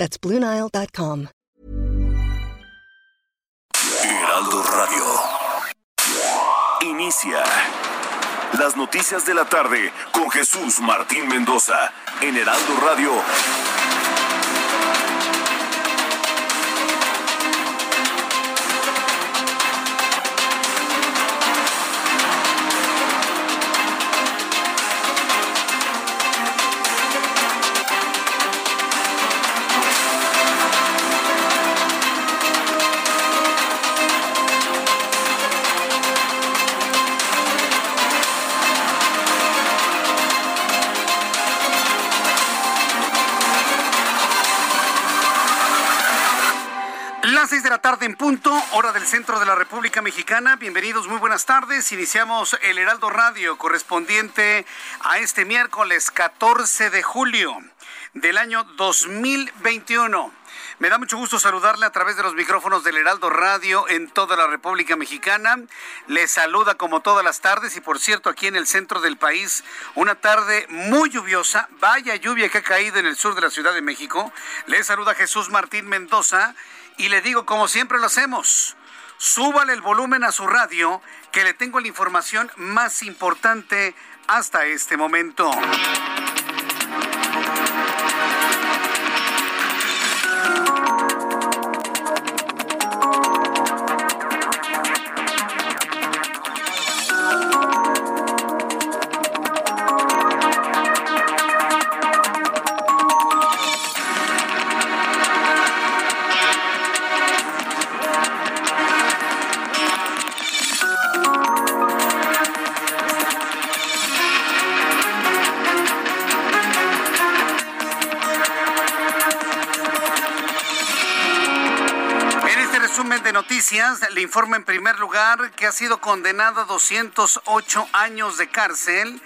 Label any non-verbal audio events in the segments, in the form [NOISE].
That's BlueNile.com. Heraldo Radio. Inicia. Las noticias de la tarde con Jesús Martín Mendoza en Heraldo Radio. Tarde en punto, hora del centro de la República Mexicana. Bienvenidos, muy buenas tardes. Iniciamos el Heraldo Radio correspondiente a este miércoles 14 de julio del año 2021. Me da mucho gusto saludarle a través de los micrófonos del Heraldo Radio en toda la República Mexicana. Le saluda como todas las tardes y por cierto aquí en el centro del país una tarde muy lluviosa. Vaya lluvia que ha caído en el sur de la Ciudad de México. Le saluda Jesús Martín Mendoza y le digo como siempre lo hacemos. Súbale el volumen a su radio que le tengo la información más importante hasta este momento. Le informo en primer lugar que ha sido condenado a 208 años de cárcel,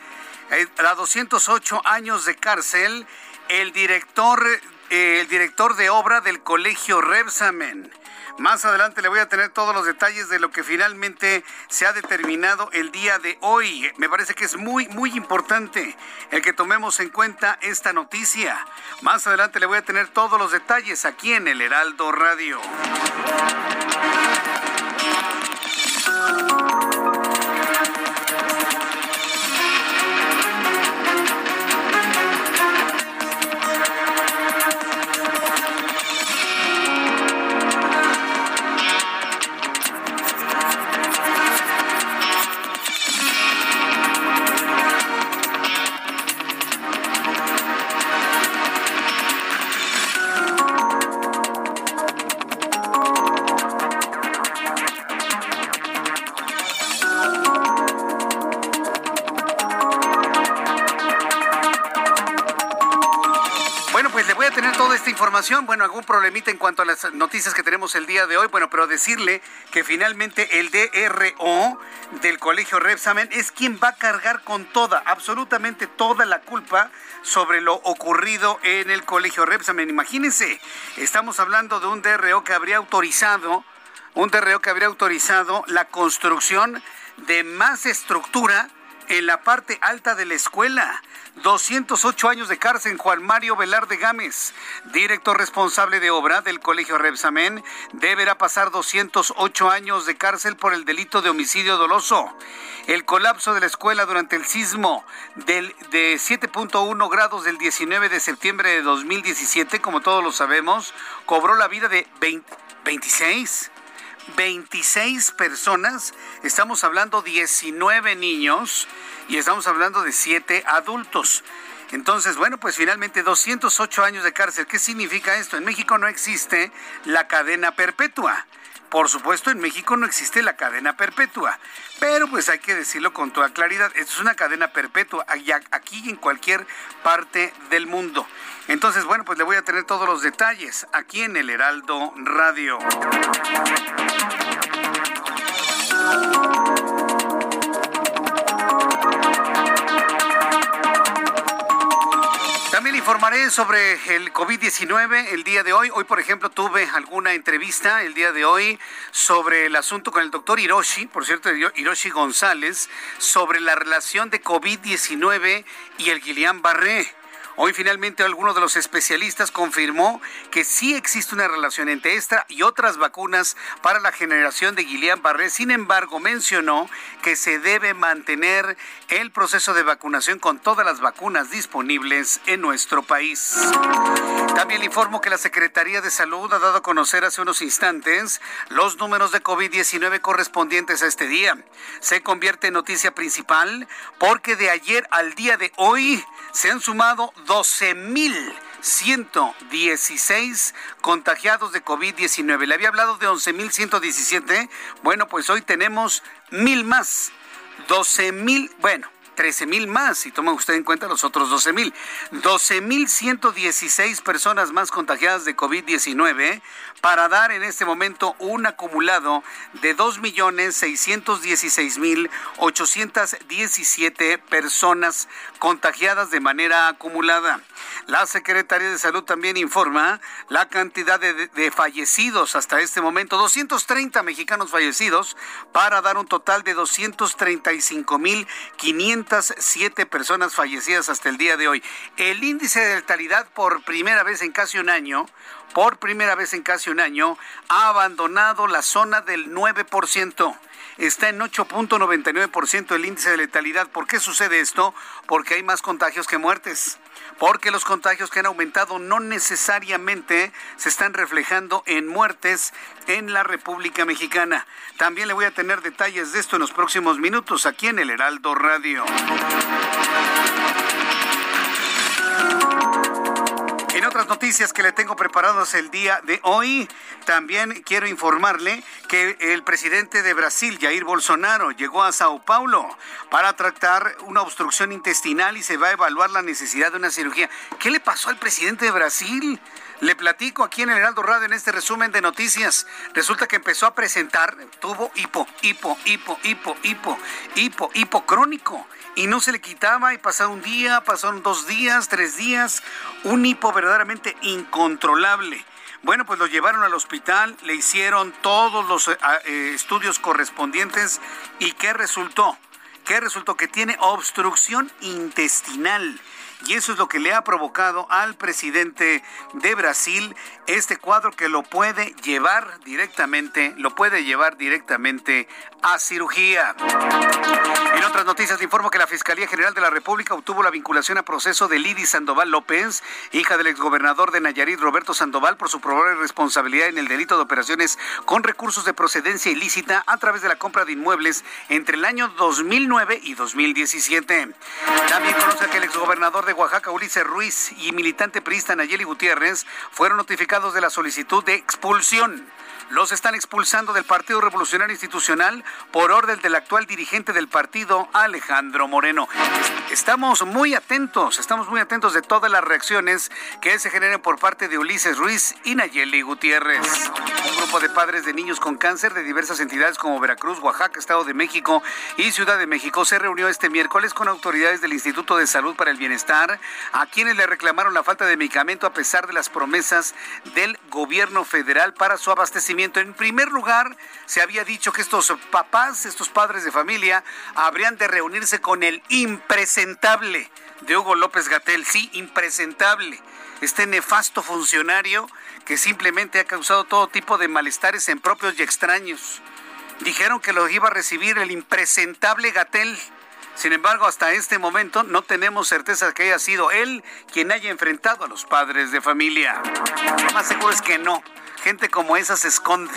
eh, a 208 años de cárcel, el director, eh, el director de obra del colegio Rebsamen. Más adelante le voy a tener todos los detalles de lo que finalmente se ha determinado el día de hoy. Me parece que es muy, muy importante el que tomemos en cuenta esta noticia. Más adelante le voy a tener todos los detalles aquí en el Heraldo Radio. Bueno, algún problemita en cuanto a las noticias que tenemos el día de hoy. Bueno, pero decirle que finalmente el DRO del Colegio Repsamen es quien va a cargar con toda, absolutamente toda la culpa sobre lo ocurrido en el Colegio Repsamen. Imagínense, estamos hablando de un DRO que habría autorizado, un DRO que habría autorizado la construcción de más estructura en la parte alta de la escuela. 208 años de cárcel Juan Mario Velarde Gámez, director responsable de obra del Colegio Repsamen, deberá pasar 208 años de cárcel por el delito de homicidio doloso. El colapso de la escuela durante el sismo del, de 7.1 grados del 19 de septiembre de 2017, como todos lo sabemos, cobró la vida de 20 26 26 personas, estamos hablando 19 niños y estamos hablando de 7 adultos. Entonces, bueno, pues finalmente 208 años de cárcel. ¿Qué significa esto? En México no existe la cadena perpetua. Por supuesto, en México no existe la cadena perpetua, pero pues hay que decirlo con toda claridad, esto es una cadena perpetua aquí y en cualquier parte del mundo. Entonces, bueno, pues le voy a tener todos los detalles aquí en el Heraldo Radio. También informaré sobre el COVID-19 el día de hoy. Hoy, por ejemplo, tuve alguna entrevista el día de hoy sobre el asunto con el doctor Hiroshi, por cierto, Hiroshi González, sobre la relación de COVID-19 y el Guillain-Barré. Hoy finalmente alguno de los especialistas confirmó que sí existe una relación entre esta y otras vacunas para la generación de Guillain-Barré. Sin embargo, mencionó que se debe mantener el proceso de vacunación con todas las vacunas disponibles en nuestro país. También le informo que la Secretaría de Salud ha dado a conocer hace unos instantes los números de COVID-19 correspondientes a este día. Se convierte en noticia principal porque de ayer al día de hoy se han sumado 12.116 contagiados de COVID-19. Le había hablado de 11.117. Bueno, pues hoy tenemos mil más. 12.000, bueno, 13 mil más, si toma usted en cuenta los otros 12 mil. 12 mil 116 personas más contagiadas de COVID-19 para dar en este momento un acumulado de 2 millones 616 mil 817 personas contagiadas de manera acumulada. La Secretaría de Salud también informa la cantidad de, de fallecidos hasta este momento, 230 mexicanos fallecidos para dar un total de 235 mil 500 siete personas fallecidas hasta el día de hoy. El índice de letalidad por primera vez en casi un año, por primera vez en casi un año, ha abandonado la zona del 9% está en 8.99% el índice de letalidad. ¿Por qué sucede esto? Porque hay más contagios que muertes porque los contagios que han aumentado no necesariamente se están reflejando en muertes en la República Mexicana. También le voy a tener detalles de esto en los próximos minutos aquí en el Heraldo Radio. Otras noticias que le tengo preparados el día de hoy, también quiero informarle que el presidente de Brasil, Jair Bolsonaro, llegó a Sao Paulo para tratar una obstrucción intestinal y se va a evaluar la necesidad de una cirugía. ¿Qué le pasó al presidente de Brasil? Le platico aquí en el Heraldo Radio en este resumen de noticias. Resulta que empezó a presentar, tuvo hipo, hipo, hipo, hipo, hipo, hipo, hipo crónico y no se le quitaba y pasaron un día, pasaron dos días, tres días, un hipo verdaderamente incontrolable. Bueno, pues lo llevaron al hospital, le hicieron todos los eh, eh, estudios correspondientes y ¿qué resultó? ¿Qué resultó? Que tiene obstrucción intestinal. Y eso es lo que le ha provocado al presidente de Brasil este cuadro que lo puede llevar directamente, lo puede llevar directamente a cirugía. En otras noticias, informo que la Fiscalía General de la República obtuvo la vinculación a proceso de Lidy Sandoval López, hija del exgobernador de Nayarit, Roberto Sandoval, por su probable responsabilidad en el delito de operaciones con recursos de procedencia ilícita a través de la compra de inmuebles entre el año 2009 y 2017. También conoce que el exgobernador de Oaxaca, Ulises Ruiz, y militante priista Nayeli Gutiérrez fueron notificados de la solicitud de expulsión los están expulsando del Partido Revolucionario Institucional por orden del actual dirigente del partido, Alejandro Moreno. Estamos muy atentos, estamos muy atentos de todas las reacciones que se generen por parte de Ulises Ruiz y Nayeli Gutiérrez. Un grupo de padres de niños con cáncer de diversas entidades como Veracruz, Oaxaca, Estado de México y Ciudad de México se reunió este miércoles con autoridades del Instituto de Salud para el Bienestar, a quienes le reclamaron la falta de medicamento a pesar de las promesas del gobierno federal para su abastecimiento en primer lugar, se había dicho que estos papás, estos padres de familia, habrían de reunirse con el impresentable de Hugo López Gatel. Sí, impresentable. Este nefasto funcionario que simplemente ha causado todo tipo de malestares en propios y extraños. Dijeron que lo iba a recibir el impresentable Gatel. Sin embargo, hasta este momento no tenemos certeza que haya sido él quien haya enfrentado a los padres de familia. Lo más seguro es que no. Gente como esa se esconde.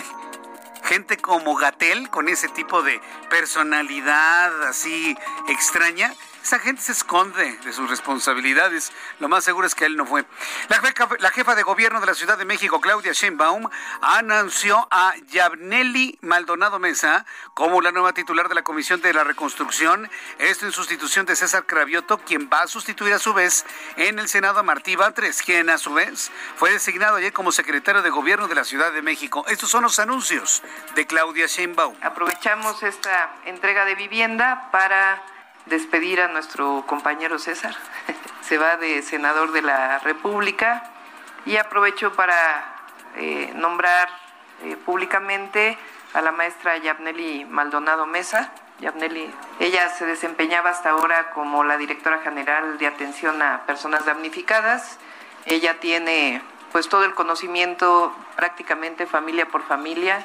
Gente como Gatel, con ese tipo de personalidad así extraña, Esa gente se esconde de sus responsabilidades. Lo más seguro es que él no fue. La jefa, de gobierno de la Ciudad de México, Claudia Sheinbaum, anunció a Yabneli Maldonado Mesa como la nueva titular de la Comisión de la Reconstrucción. Esto en sustitución de César Cravioto, quien va a sustituir a su vez en el Senado a Martí Batres, quien a su vez fue designado ayer como secretario de gobierno de la Ciudad de México. Estos son los anuncios de Claudia Sheinbaum. Aprovechamos esta entrega de vivienda para despedir a nuestro compañero César. [LAUGHS] Se va de senador de la República y aprovecho para eh, nombrar eh, públicamente a la maestra Yabneli Maldonado Mesa. Yabneli, ella se desempeñaba hasta ahora como la directora general de atención a personas damnificadas. Ella tiene pues todo el conocimiento prácticamente familia por familia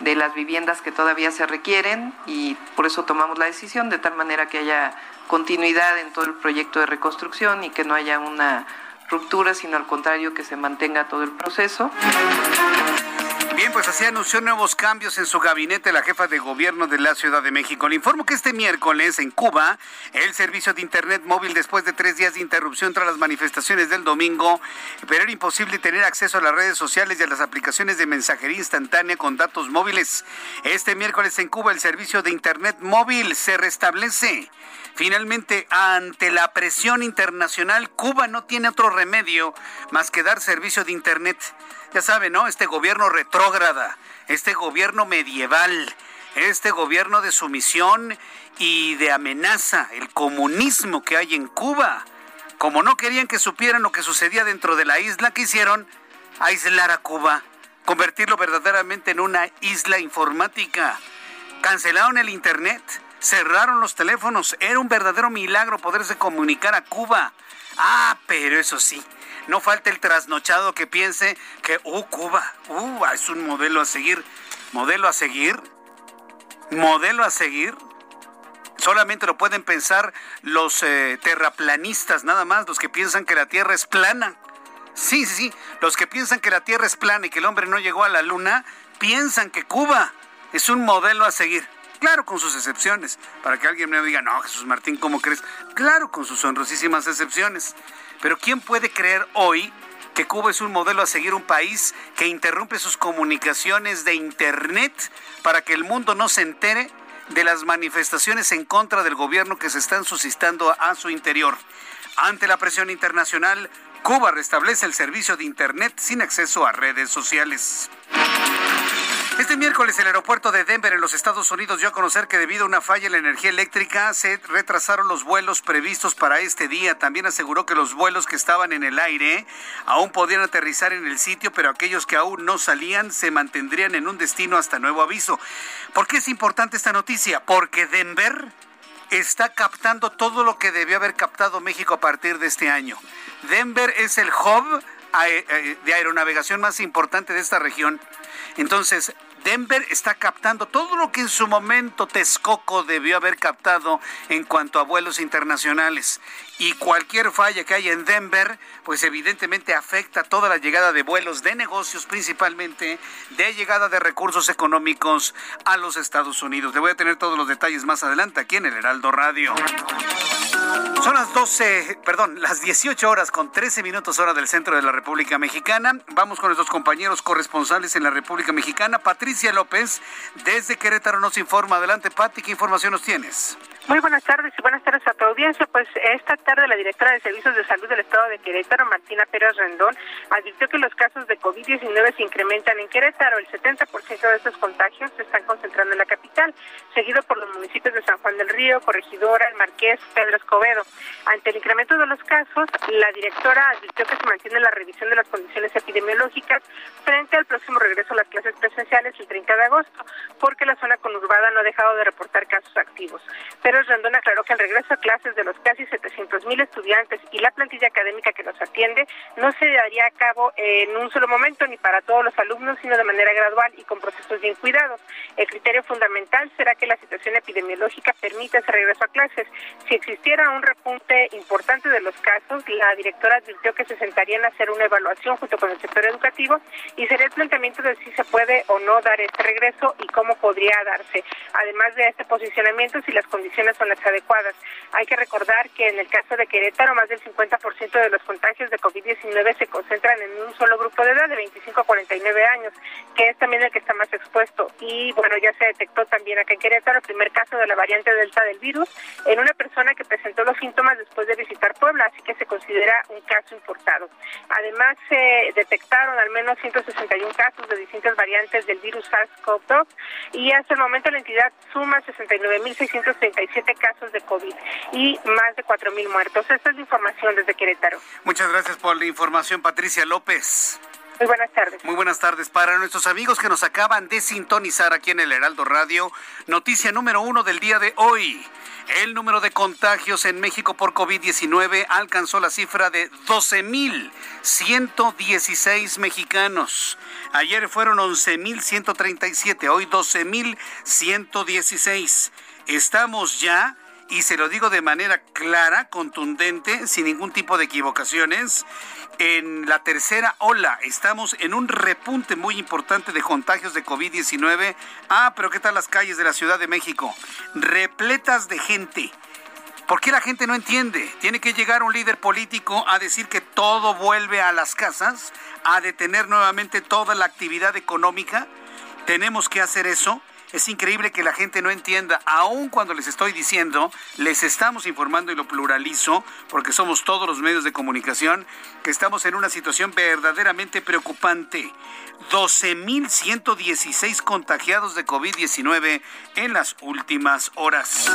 de las viviendas que todavía se requieren y por eso tomamos la decisión de tal manera que haya continuidad en todo el proyecto de reconstrucción y que no haya una ruptura, sino al contrario que se mantenga todo el proceso. Bien, pues así anunció nuevos cambios en su gabinete la jefa de gobierno de la Ciudad de México. Le informo que este miércoles en Cuba, el servicio de Internet móvil después de tres días de interrupción tras las manifestaciones del domingo, pero era imposible tener acceso a las redes sociales y a las aplicaciones de mensajería instantánea con datos móviles. Este miércoles en Cuba el servicio de Internet móvil se restablece. Finalmente, ante la presión internacional, Cuba no tiene otro remedio más que dar servicio de Internet ya saben, ¿no? Este gobierno retrógrada, este gobierno medieval, este gobierno de sumisión y de amenaza, el comunismo que hay en Cuba. Como no querían que supieran lo que sucedía dentro de la isla, ¿qué hicieron? Aislar a Cuba, convertirlo verdaderamente en una isla informática. Cancelaron el Internet, cerraron los teléfonos. Era un verdadero milagro poderse comunicar a Cuba. Ah, pero eso sí, no falta el trasnochado que piense que, uh, Cuba, uh, es un modelo a seguir. ¿Modelo a seguir? ¿Modelo a seguir? Solamente lo pueden pensar los eh, terraplanistas, nada más, los que piensan que la Tierra es plana. Sí, sí, sí, los que piensan que la Tierra es plana y que el hombre no llegó a la Luna, piensan que Cuba es un modelo a seguir. Claro, con sus excepciones. Para que alguien me diga, no, Jesús Martín, ¿cómo crees? Claro, con sus honrosísimas excepciones. Pero ¿quién puede creer hoy que Cuba es un modelo a seguir un país que interrumpe sus comunicaciones de Internet para que el mundo no se entere de las manifestaciones en contra del gobierno que se están suscitando a su interior? Ante la presión internacional, Cuba restablece el servicio de Internet sin acceso a redes sociales. Este miércoles el aeropuerto de Denver en los Estados Unidos dio a conocer que debido a una falla en la energía eléctrica se retrasaron los vuelos previstos para este día. También aseguró que los vuelos que estaban en el aire aún podían aterrizar en el sitio, pero aquellos que aún no salían se mantendrían en un destino hasta nuevo aviso. ¿Por qué es importante esta noticia? Porque Denver está captando todo lo que debió haber captado México a partir de este año. Denver es el hub eh, de aeronavegación más importante de esta región. Entonces, Denver está captando todo lo que en su momento Texcoco debió haber captado en cuanto a vuelos internacionales. Y cualquier falla que haya en Denver, pues evidentemente afecta toda la llegada de vuelos de negocios, principalmente de llegada de recursos económicos a los Estados Unidos. Le voy a tener todos los detalles más adelante aquí en el Heraldo Radio. Son las 12, perdón, las 18 horas con 13 minutos hora del centro de la República Mexicana. Vamos con nuestros compañeros corresponsales en la República Mexicana. Patricia López, desde Querétaro, nos informa. Adelante, Pati, ¿qué información nos tienes? Muy buenas tardes y buenas tardes a tu audiencia. Pues esta tarde la directora de Servicios de Salud del Estado de Querétaro, Martina Pérez Rendón, advirtió que los casos de COVID-19 se incrementan en Querétaro. El 70% de estos contagios se están concentrando en la capital, seguido por los municipios de San Juan del Río, Corregidora, El Marqués, Pedro Escobedo. Ante el incremento de los casos, la directora advirtió que se mantiene la revisión de las condiciones epidemiológicas frente al próximo regreso a las clases presenciales el 30 de agosto, porque la zona conurbada no ha dejado de reportar casos activos. Pero Rendón aclaró que el regreso a clases de los casi 700 mil estudiantes y la plantilla académica que los atiende no se daría a cabo en un solo momento ni para todos los alumnos, sino de manera gradual y con procesos bien cuidados. El criterio fundamental será que la situación epidemiológica permita ese regreso a clases. Si existiera un repunte importante de los casos, la directora advirtió que se sentarían a hacer una evaluación junto con el sector educativo y sería el planteamiento de si se puede o no dar este regreso y cómo podría darse. Además de este posicionamiento, si las condiciones son las adecuadas. Hay que recordar que en el caso de Querétaro, más del 50% de los contagios de COVID-19 se concentran en un solo grupo de edad, de 25 a 49 años, que es también el que está más expuesto. Y bueno, ya se detectó también acá en Querétaro el primer caso de la variante Delta del virus en una persona que presentó los síntomas después de visitar Puebla, así que se considera un caso importado. Además, se detectaron al menos 161 casos de distintas variantes del virus SARS-CoV-2 y hasta el momento la entidad suma 69.637 casos de COVID y más de 4.000 muertos. Esta es la información desde Querétaro. Muchas gracias por la información, Patricia López. Muy buenas tardes. Muy buenas tardes. Para nuestros amigos que nos acaban de sintonizar aquí en el Heraldo Radio, noticia número uno del día de hoy. El número de contagios en México por COVID-19 alcanzó la cifra de 12.116 mexicanos. Ayer fueron 11.137, hoy 12.116. Estamos ya y se lo digo de manera clara, contundente, sin ningún tipo de equivocaciones, en la tercera ola. Estamos en un repunte muy importante de contagios de COVID-19. Ah, pero ¿qué tal las calles de la Ciudad de México? Repletas de gente. ¿Por qué la gente no entiende? Tiene que llegar un líder político a decir que todo vuelve a las casas, a detener nuevamente toda la actividad económica. Tenemos que hacer eso. Es increíble que la gente no entienda, aun cuando les estoy diciendo, les estamos informando y lo pluralizo, porque somos todos los medios de comunicación, que estamos en una situación verdaderamente preocupante. 12.116 contagiados de COVID-19 en las últimas horas.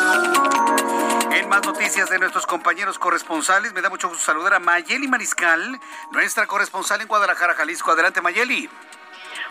En más noticias de nuestros compañeros corresponsales, me da mucho gusto saludar a Mayeli Mariscal, nuestra corresponsal en Guadalajara, Jalisco. Adelante, Mayeli.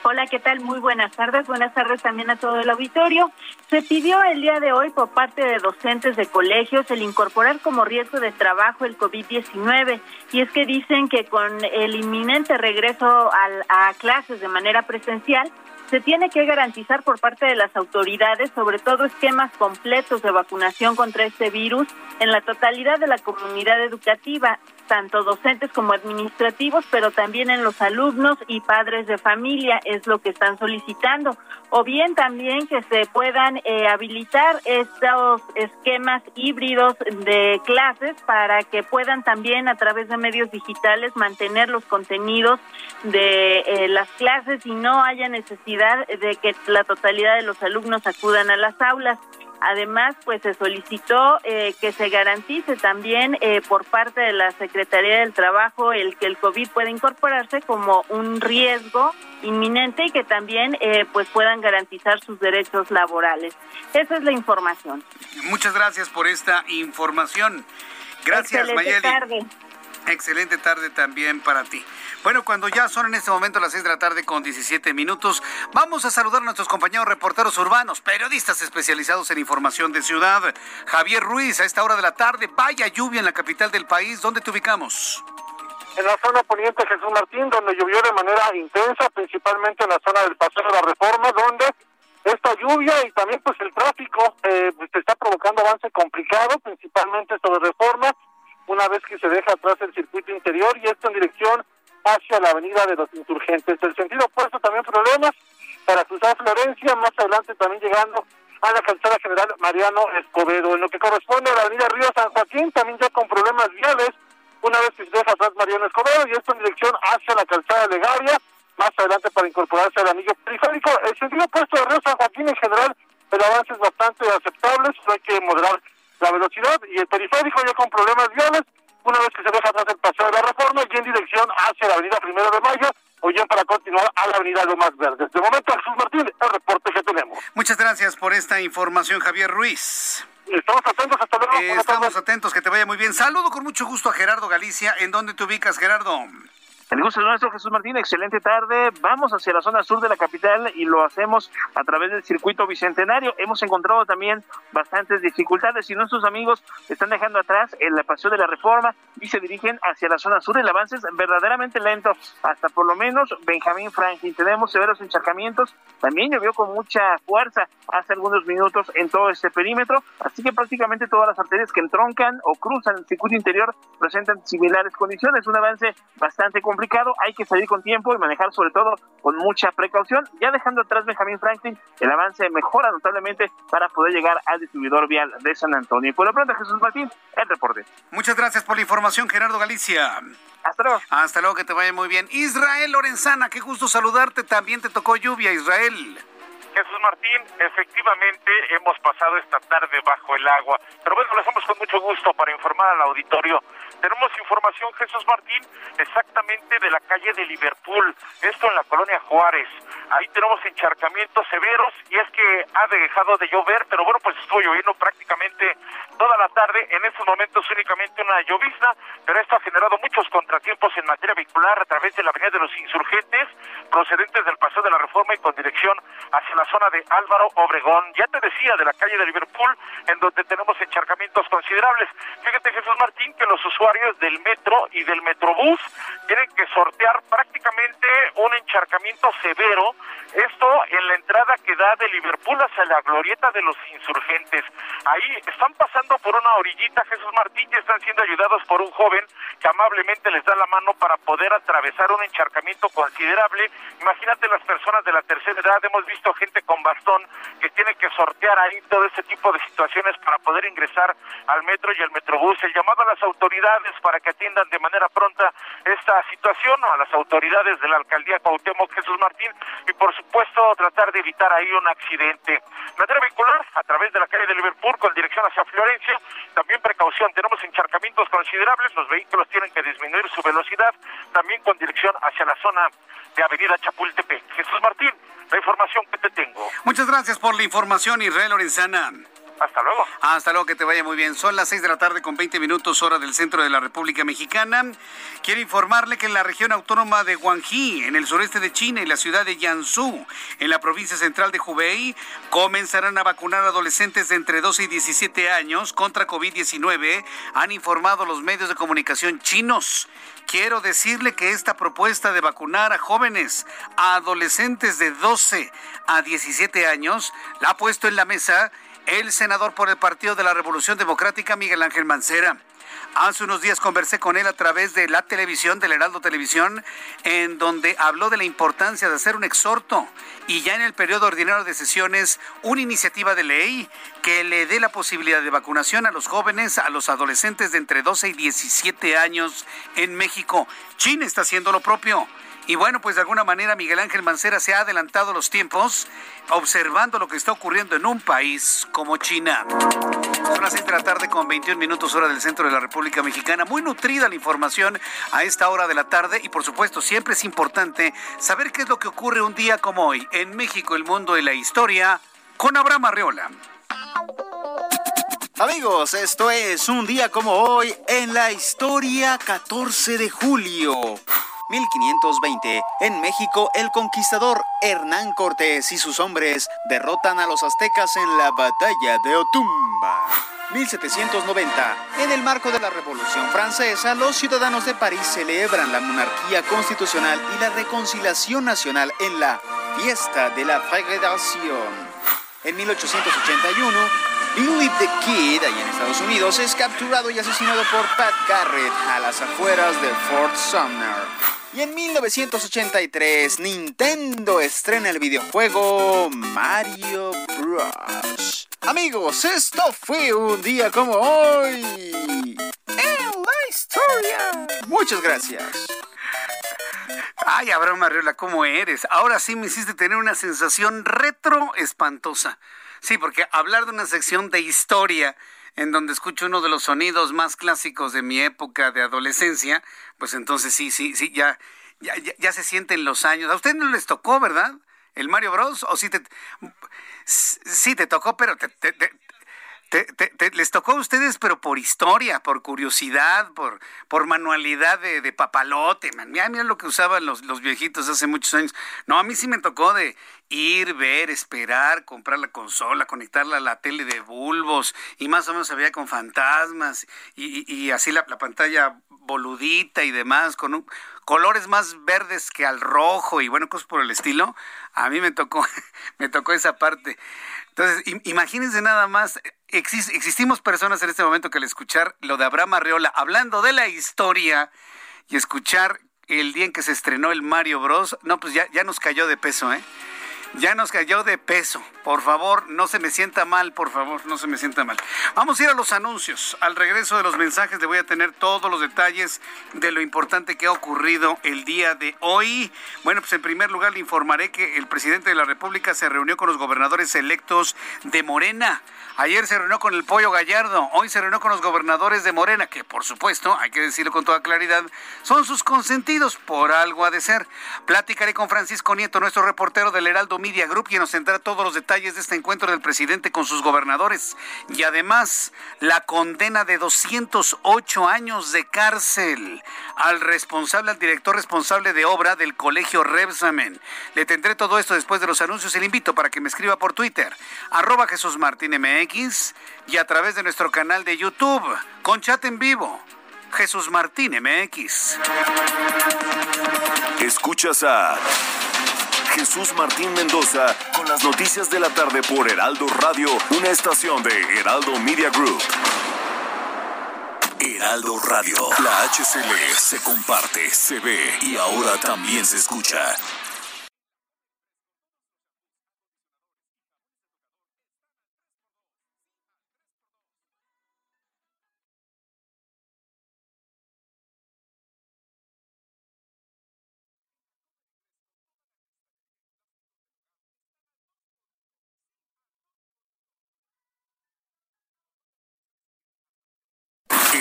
Hola, ¿qué tal? Muy buenas tardes. Buenas tardes también a todo el auditorio. Se pidió el día de hoy por parte de docentes de colegios el incorporar como riesgo de trabajo el COVID-19. Y es que dicen que con el inminente regreso a clases de manera presencial, se tiene que garantizar por parte de las autoridades, sobre todo esquemas completos de vacunación contra este virus en la totalidad de la comunidad educativa, tanto docentes como administrativos, pero también en los alumnos y padres de familia, es lo que están solicitando. O bien también que se puedan eh, habilitar estos esquemas híbridos de clases para que puedan también a través de medios digitales mantener los contenidos de eh, las clases y no haya necesidad de que la totalidad de los alumnos acudan a las aulas. Además, pues se solicitó eh, que se garantice también eh, por parte de la Secretaría del Trabajo el que el COVID pueda incorporarse como un riesgo inminente y que también eh, pues puedan garantizar sus derechos laborales. Esa es la información. Muchas gracias por esta información. Gracias, Excelente Tarde. Excelente tarde también para ti. Bueno, cuando ya son en este momento las 6 de la tarde con 17 minutos, vamos a saludar a nuestros compañeros reporteros urbanos, periodistas especializados en información de ciudad. Javier Ruiz, a esta hora de la tarde, vaya lluvia en la capital del país. ¿Dónde te ubicamos? En la zona poniente Jesús Martín, donde llovió de manera intensa, principalmente en la zona del Paseo de la Reforma, donde esta lluvia y también pues el tráfico eh, pues, está provocando avance complicado, principalmente sobre Reforma una vez que se deja atrás el circuito interior y esto en dirección hacia la avenida de los insurgentes. El sentido opuesto también problemas para cruzar Florencia, más adelante también llegando a la calzada general Mariano Escobedo. En lo que corresponde a la avenida Río San Joaquín, también ya con problemas viales, una vez que se deja atrás Mariano Escobedo y esto en dirección hacia la calzada Legaria, más adelante para incorporarse al anillo periférico. El sentido opuesto de Río San Joaquín en general, el avance es bastante aceptable, solo hay que moderar la velocidad y el periférico ya con problemas viales, una vez que se deja atrás el paseo de la reforma y en dirección hacia la avenida Primero de Mayo, o bien para continuar a la avenida Lomas Verdes. De momento, Jesús Martín, el reporte que tenemos. Muchas gracias por esta información, Javier Ruiz. Estamos atentos, hasta luego. Eh, estamos atentos, que te vaya muy bien. Saludo con mucho gusto a Gerardo Galicia. ¿En dónde te ubicas, Gerardo? El gusto es nuestro, Jesús Martín. Excelente tarde. Vamos hacia la zona sur de la capital y lo hacemos a través del circuito bicentenario. Hemos encontrado también bastantes dificultades y nuestros amigos están dejando atrás el paseo de la reforma y se dirigen hacia la zona sur. El avance es verdaderamente lento, hasta por lo menos Benjamín Franklin. Tenemos severos encharcamientos. También llovió con mucha fuerza hace algunos minutos en todo este perímetro. Así que prácticamente todas las arterias que entroncan o cruzan el circuito interior presentan similares condiciones. Un avance bastante complicado complicado, hay que salir con tiempo y manejar sobre todo con mucha precaución. Ya dejando atrás Benjamín Franklin, el avance mejora notablemente para poder llegar al distribuidor vial de San Antonio. Y por lo pronto, Jesús Martín, el reporte. Muchas gracias por la información, Gerardo Galicia. Hasta luego. Hasta luego, que te vaya muy bien. Israel Lorenzana, qué gusto saludarte. También te tocó lluvia, Israel. Jesús Martín, efectivamente hemos pasado esta tarde bajo el agua, pero bueno, lo hacemos con mucho gusto para informar al auditorio. Tenemos información, Jesús Martín, exactamente de la calle de Liverpool, esto en la colonia Juárez. Ahí tenemos encharcamientos severos y es que ha dejado de llover, pero bueno, pues estuvo lloviendo prácticamente toda la tarde. En estos momentos únicamente una llovizna, pero esto ha generado muchos contratiempos en materia vehicular a través de la Avenida de los Insurgentes, procedentes del Paseo de la Reforma y con dirección hacia la zona de Álvaro Obregón. Ya te decía, de la calle de Liverpool, en donde tenemos encharcamientos considerables. Fíjate, Jesús Martín, que los usuarios del metro y del metrobús tienen que sortear prácticamente un encharcamiento severo esto en la entrada que da de Liverpool hacia la glorieta de los insurgentes. Ahí están pasando por una orillita Jesús Martín y están siendo ayudados por un joven que amablemente les da la mano para poder atravesar un encharcamiento considerable. Imagínate las personas de la tercera edad, hemos visto gente con bastón que tiene que sortear ahí todo ese tipo de situaciones para poder ingresar al metro y al metrobús. El llamado a las autoridades para que atiendan de manera pronta esta situación, a las autoridades de la alcaldía Cuauhtémoc Jesús Martín y por supuesto tratar de evitar ahí un accidente. Materia vehicular a través de la calle de Liverpool con dirección hacia Florencia, también precaución, tenemos encharcamientos considerables, los vehículos tienen que disminuir su velocidad, también con dirección hacia la zona de Avenida Chapultepec. Jesús Martín, la información que te tengo. Muchas gracias por la información, Israel Lorenzana. Hasta luego. Hasta luego, que te vaya muy bien. Son las 6 de la tarde con 20 minutos hora del centro de la República Mexicana. Quiero informarle que en la región autónoma de Guangxi, en el sureste de China y la ciudad de Jiangsu, en la provincia central de Hubei, comenzarán a vacunar adolescentes de entre 12 y 17 años contra COVID-19, han informado los medios de comunicación chinos. Quiero decirle que esta propuesta de vacunar a jóvenes, a adolescentes de 12 a 17 años, la ha puesto en la mesa el senador por el Partido de la Revolución Democrática, Miguel Ángel Mancera. Hace unos días conversé con él a través de la televisión, del Heraldo Televisión, en donde habló de la importancia de hacer un exhorto y ya en el periodo ordinario de sesiones una iniciativa de ley que le dé la posibilidad de vacunación a los jóvenes, a los adolescentes de entre 12 y 17 años en México. China está haciendo lo propio. Y bueno, pues de alguna manera Miguel Ángel Mancera se ha adelantado los tiempos observando lo que está ocurriendo en un país como China. Son las 6 de la tarde con 21 minutos hora del centro de la República Mexicana. Muy nutrida la información a esta hora de la tarde y por supuesto siempre es importante saber qué es lo que ocurre un día como hoy en México, el mundo y la historia con Abraham Arreola. Amigos, esto es un día como hoy en la historia 14 de julio. 1520, en México, el conquistador Hernán Cortés y sus hombres derrotan a los aztecas en la batalla de Otumba. 1790. En el marco de la Revolución Francesa, los ciudadanos de París celebran la monarquía constitucional y la reconciliación nacional en la Fiesta de la Federación. En 1881, Billy the Kid, allá en Estados Unidos, es capturado y asesinado por Pat Garrett a las afueras de Fort Sumner. Y en 1983, Nintendo estrena el videojuego Mario Bros. Amigos, esto fue un día como hoy. En la historia. Muchas gracias. Ay, Abraham Arriola, ¿cómo eres? Ahora sí me hiciste tener una sensación retro espantosa. Sí, porque hablar de una sección de historia en donde escucho uno de los sonidos más clásicos de mi época de adolescencia, pues entonces sí, sí, sí, ya, ya, ya, se sienten los años. A usted no les tocó, ¿verdad? El Mario Bros. O sí te, sí te tocó, pero te, les tocó a ustedes, pero por historia, por curiosidad, por, por manualidad de, papalote. Man. Mira, mira lo que usaban los, los viejitos hace muchos años. No, a mí sí me tocó de ir, ver, esperar, comprar la consola, conectarla a la tele de bulbos y más o menos veía con fantasmas y, y, así la, la, pantalla boludita y demás, con un, colores más verdes que al rojo y bueno, cosas por el estilo. A mí me tocó, [LAUGHS] me tocó esa parte. Entonces, imagínense nada más, existimos personas en este momento que al escuchar lo de Abraham Arreola hablando de la historia y escuchar el día en que se estrenó el Mario Bros, no, pues ya, ya nos cayó de peso, ¿eh? Ya nos cayó de peso. Por favor, no se me sienta mal, por favor, no se me sienta mal. Vamos a ir a los anuncios. Al regreso de los mensajes le voy a tener todos los detalles de lo importante que ha ocurrido el día de hoy. Bueno, pues en primer lugar le informaré que el presidente de la República se reunió con los gobernadores electos de Morena. Ayer se reunió con el Pollo Gallardo, hoy se reunió con los gobernadores de Morena, que por supuesto, hay que decirlo con toda claridad, son sus consentidos, por algo ha de ser. Platicaré con Francisco Nieto, nuestro reportero del Heraldo Media Group, quien nos tendrá todos los detalles de este encuentro del presidente con sus gobernadores. Y además, la condena de 208 años de cárcel al responsable, al director responsable de obra del colegio Rebsamen. Le tendré todo esto después de los anuncios y le invito para que me escriba por Twitter, arroba Jesús Martín MX y a través de nuestro canal de YouTube con chat en vivo. Jesús Martín MX. Escuchas a Jesús Martín Mendoza con las noticias de la tarde por Heraldo Radio, una estación de Heraldo Media Group. Heraldo Radio, la HCL se comparte, se ve y ahora también se escucha.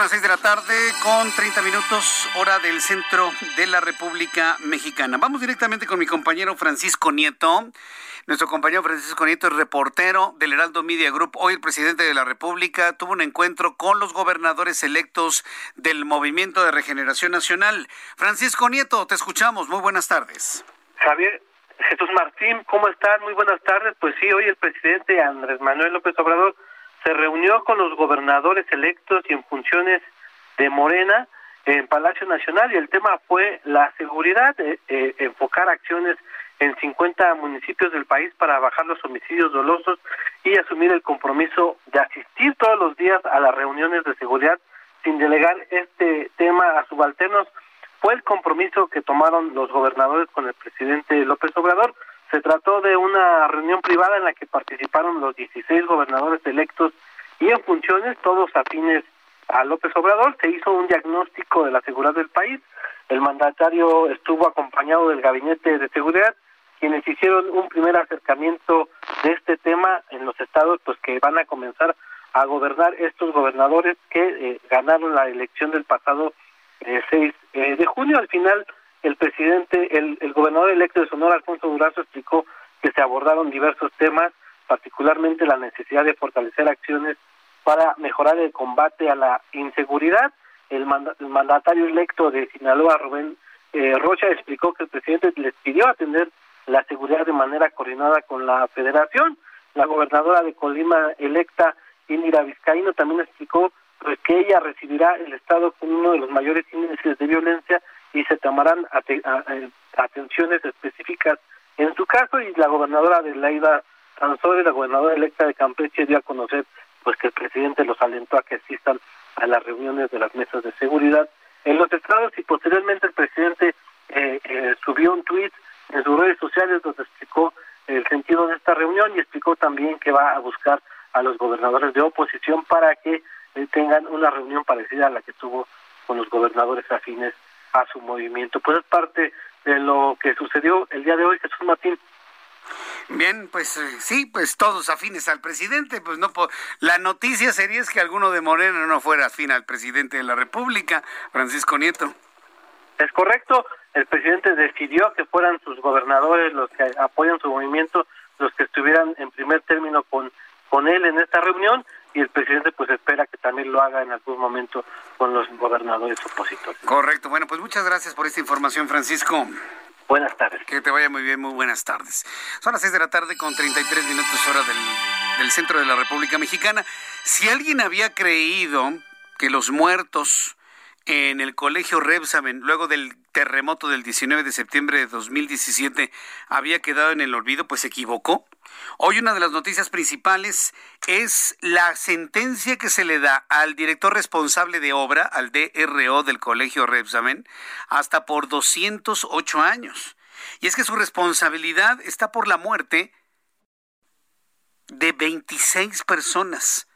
Son las 6 de la tarde con 30 minutos, hora del centro de la República Mexicana. Vamos directamente con mi compañero Francisco Nieto. Nuestro compañero Francisco Nieto es reportero del Heraldo Media Group. Hoy el presidente de la República tuvo un encuentro con los gobernadores electos del Movimiento de Regeneración Nacional. Francisco Nieto, te escuchamos. Muy buenas tardes. Javier, Jesús Martín, ¿cómo estás? Muy buenas tardes. Pues sí, hoy el presidente Andrés Manuel López Obrador se reunió con los gobernadores electos y en funciones de Morena en Palacio Nacional y el tema fue la seguridad, eh, eh, enfocar acciones en 50 municipios del país para bajar los homicidios dolosos y asumir el compromiso de asistir todos los días a las reuniones de seguridad sin delegar este tema a subalternos. Fue el compromiso que tomaron los gobernadores con el presidente López Obrador. Se trató de una reunión privada en la que participaron los 16 gobernadores electos y en funciones, todos afines a López Obrador. Se hizo un diagnóstico de la seguridad del país. El mandatario estuvo acompañado del Gabinete de Seguridad, quienes hicieron un primer acercamiento de este tema en los estados pues que van a comenzar a gobernar estos gobernadores que eh, ganaron la elección del pasado eh, 6 eh, de junio. Al final, el presidente, el, el gobernador electo de Sonora, Alfonso Durazo, explicó que se abordaron diversos temas, particularmente la necesidad de fortalecer acciones para mejorar el combate a la inseguridad. El, mandatario electo de Sinaloa, Rubén eh, Rocha, explicó que el presidente les pidió atender la seguridad de manera coordinada con la federación. La gobernadora de Colima electa, Indira Vizcaíno, también explicó pues, que ella recibirá el Estado con uno de los mayores índices de violencia y se tomarán atenciones específicas. En su caso y la gobernadora de Laida Sansores, la gobernadora electa de Campeche, dio a conocer pues que el presidente los alentó a que asistan a las reuniones de las mesas de seguridad en los estados y posteriormente el presidente eh, eh, subió un tuit en sus redes sociales donde explicó el sentido de esta reunión y explicó también que va a buscar a los gobernadores de oposición para que eh, tengan una reunión parecida a la que tuvo con los gobernadores afines a su movimiento. Pues es parte de lo que sucedió el día de hoy, Jesús Martín. Bien, pues eh, sí, pues todos afines al presidente, pues no la noticia sería es que alguno de Morena no fuera afín al presidente de la República, Francisco Nieto. Es correcto, el presidente decidió que fueran sus gobernadores los que apoyan su movimiento los que estuvieran en primer término con, con él en esta reunión y el presidente pues espera que también lo haga en algún momento con los gobernadores opositores. Correcto. Bueno, pues muchas gracias por esta información, Francisco. Buenas tardes. Que te vaya muy bien, muy buenas tardes. Son las 6 de la tarde con 33 minutos hora del, del centro de la República Mexicana. Si alguien había creído que los muertos en el colegio Rebsamen, luego del terremoto del 19 de septiembre de 2017, había quedado en el olvido, pues se equivocó. Hoy una de las noticias principales es la sentencia que se le da al director responsable de obra, al DRO del colegio Rebsamen, hasta por 208 años. Y es que su responsabilidad está por la muerte de 26 personas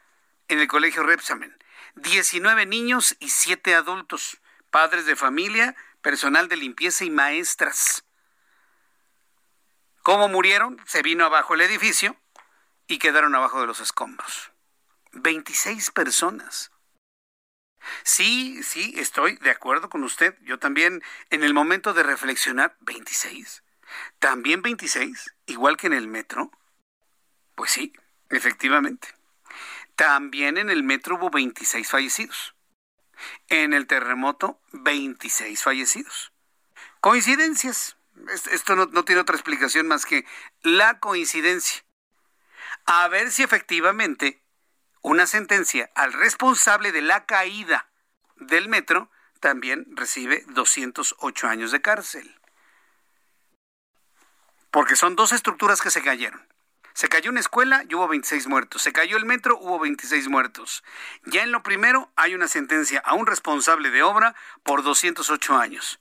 en el colegio Rebsamen. 19 niños y 7 adultos, padres de familia, personal de limpieza y maestras. ¿Cómo murieron? Se vino abajo el edificio y quedaron abajo de los escombros. 26 personas. Sí, sí, estoy de acuerdo con usted. Yo también, en el momento de reflexionar, 26. También 26, igual que en el metro. Pues sí, efectivamente. También en el metro hubo 26 fallecidos. En el terremoto, 26 fallecidos. Coincidencias. Esto no, tiene otra explicación más que la coincidencia. A ver si efectivamente una sentencia al responsable de la caída del metro también recibe 208 años de cárcel. Porque son dos estructuras que se cayeron. Se cayó una escuela y hubo 26 muertos. Se cayó el metro, hubo 26 muertos. Ya en lo primero hay una sentencia a un responsable de obra por 208 años.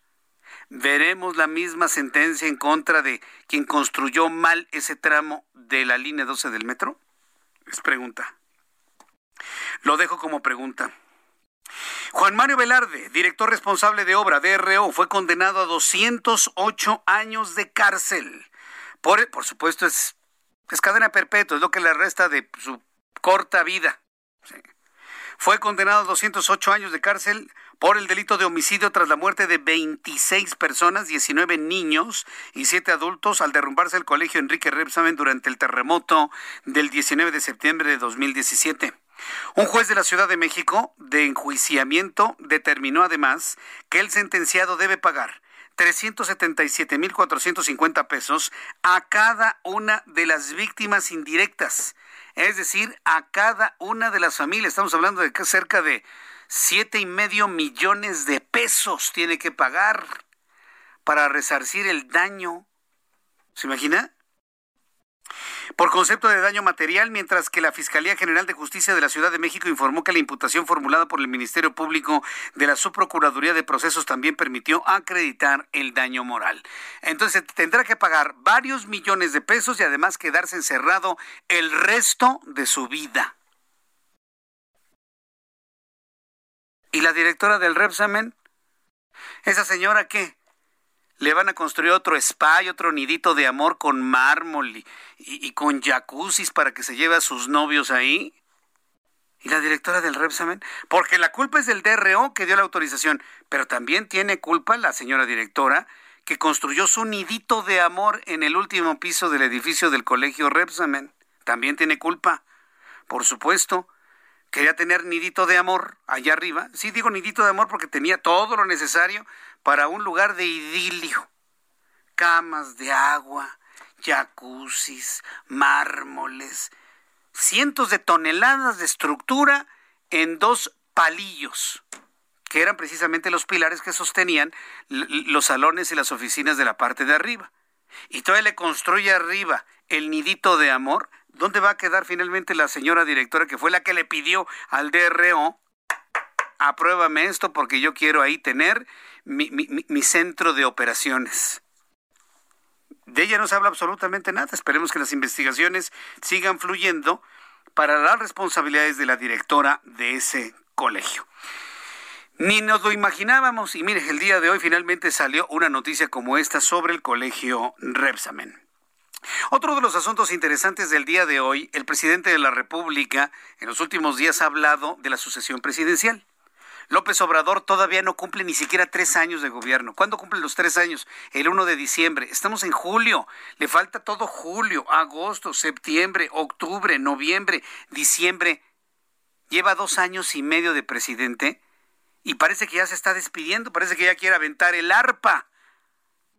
¿Veremos la misma sentencia en contra de quien construyó mal ese tramo de la línea 12 del metro? Es pregunta. Lo dejo como pregunta. Juan Mario Velarde, director responsable de obra DRO, fue condenado a 208 años de cárcel. Por, por supuesto, es es cadena perpetua, es lo que le resta de su corta vida. Fue condenado a 208 años de cárcel por el delito de homicidio tras la muerte de 26 personas, 19 niños y 7 adultos al derrumbarse el colegio Enrique Repsamen durante el terremoto del 19 de septiembre de 2017. Un juez de la Ciudad de México de enjuiciamiento determinó además que el sentenciado debe pagar 377.450 pesos a cada una de las víctimas indirectas, es decir, a cada una de las familias. Estamos hablando de que cerca de siete y medio millones de pesos tiene que pagar para resarcir el daño. ¿Se imagina? Por concepto de daño material, mientras que la Fiscalía General de Justicia de la Ciudad de México informó que la imputación formulada por el Ministerio Público de la Subprocuraduría de Procesos también permitió acreditar el daño moral. Entonces tendrá que pagar varios millones de pesos y además quedarse encerrado el resto de su vida. ¿Y la directora del Repsamen? ¿Esa señora qué? Le van a construir otro spa y otro nidito de amor con mármol y, con jacuzzis para que se lleve a sus novios ahí. ¿Y la directora del Repsamen? Porque la culpa es del DRO que dio la autorización, pero también tiene culpa la señora directora que construyó su nidito de amor en el último piso del edificio del colegio Repsamen. También tiene culpa. Por supuesto, quería tener nidito de amor allá arriba. Sí digo nidito de amor porque tenía todo lo necesario para un lugar de idilio. Camas de agua, jacuzzis, mármoles, cientos de toneladas de estructura en dos palillos, que eran precisamente los pilares que sostenían los salones y las oficinas de la parte de arriba. Y todavía le construye arriba el nidito de amor. ¿Dónde va a quedar finalmente la señora directora que fue la que le pidió al DRO apruébame esto porque yo quiero ahí tener mi, centro de operaciones. De ella no se habla absolutamente nada. Esperemos que las investigaciones sigan fluyendo para las responsabilidades de la directora de ese colegio. Ni nos lo imaginábamos y mire, el día de hoy finalmente salió una noticia como esta sobre el colegio Repsamen. Otro de los asuntos interesantes del día de hoy, el presidente de la República en los últimos días ha hablado de la sucesión presidencial. López Obrador todavía no cumple ni siquiera tres años de gobierno. ¿Cuándo cumplen los tres años? El 1 de diciembre. Estamos en julio. Le falta todo julio, agosto, septiembre, octubre, noviembre, diciembre. Lleva dos años y medio de presidente y parece que ya se está despidiendo. Parece que ya quiere aventar el arpa.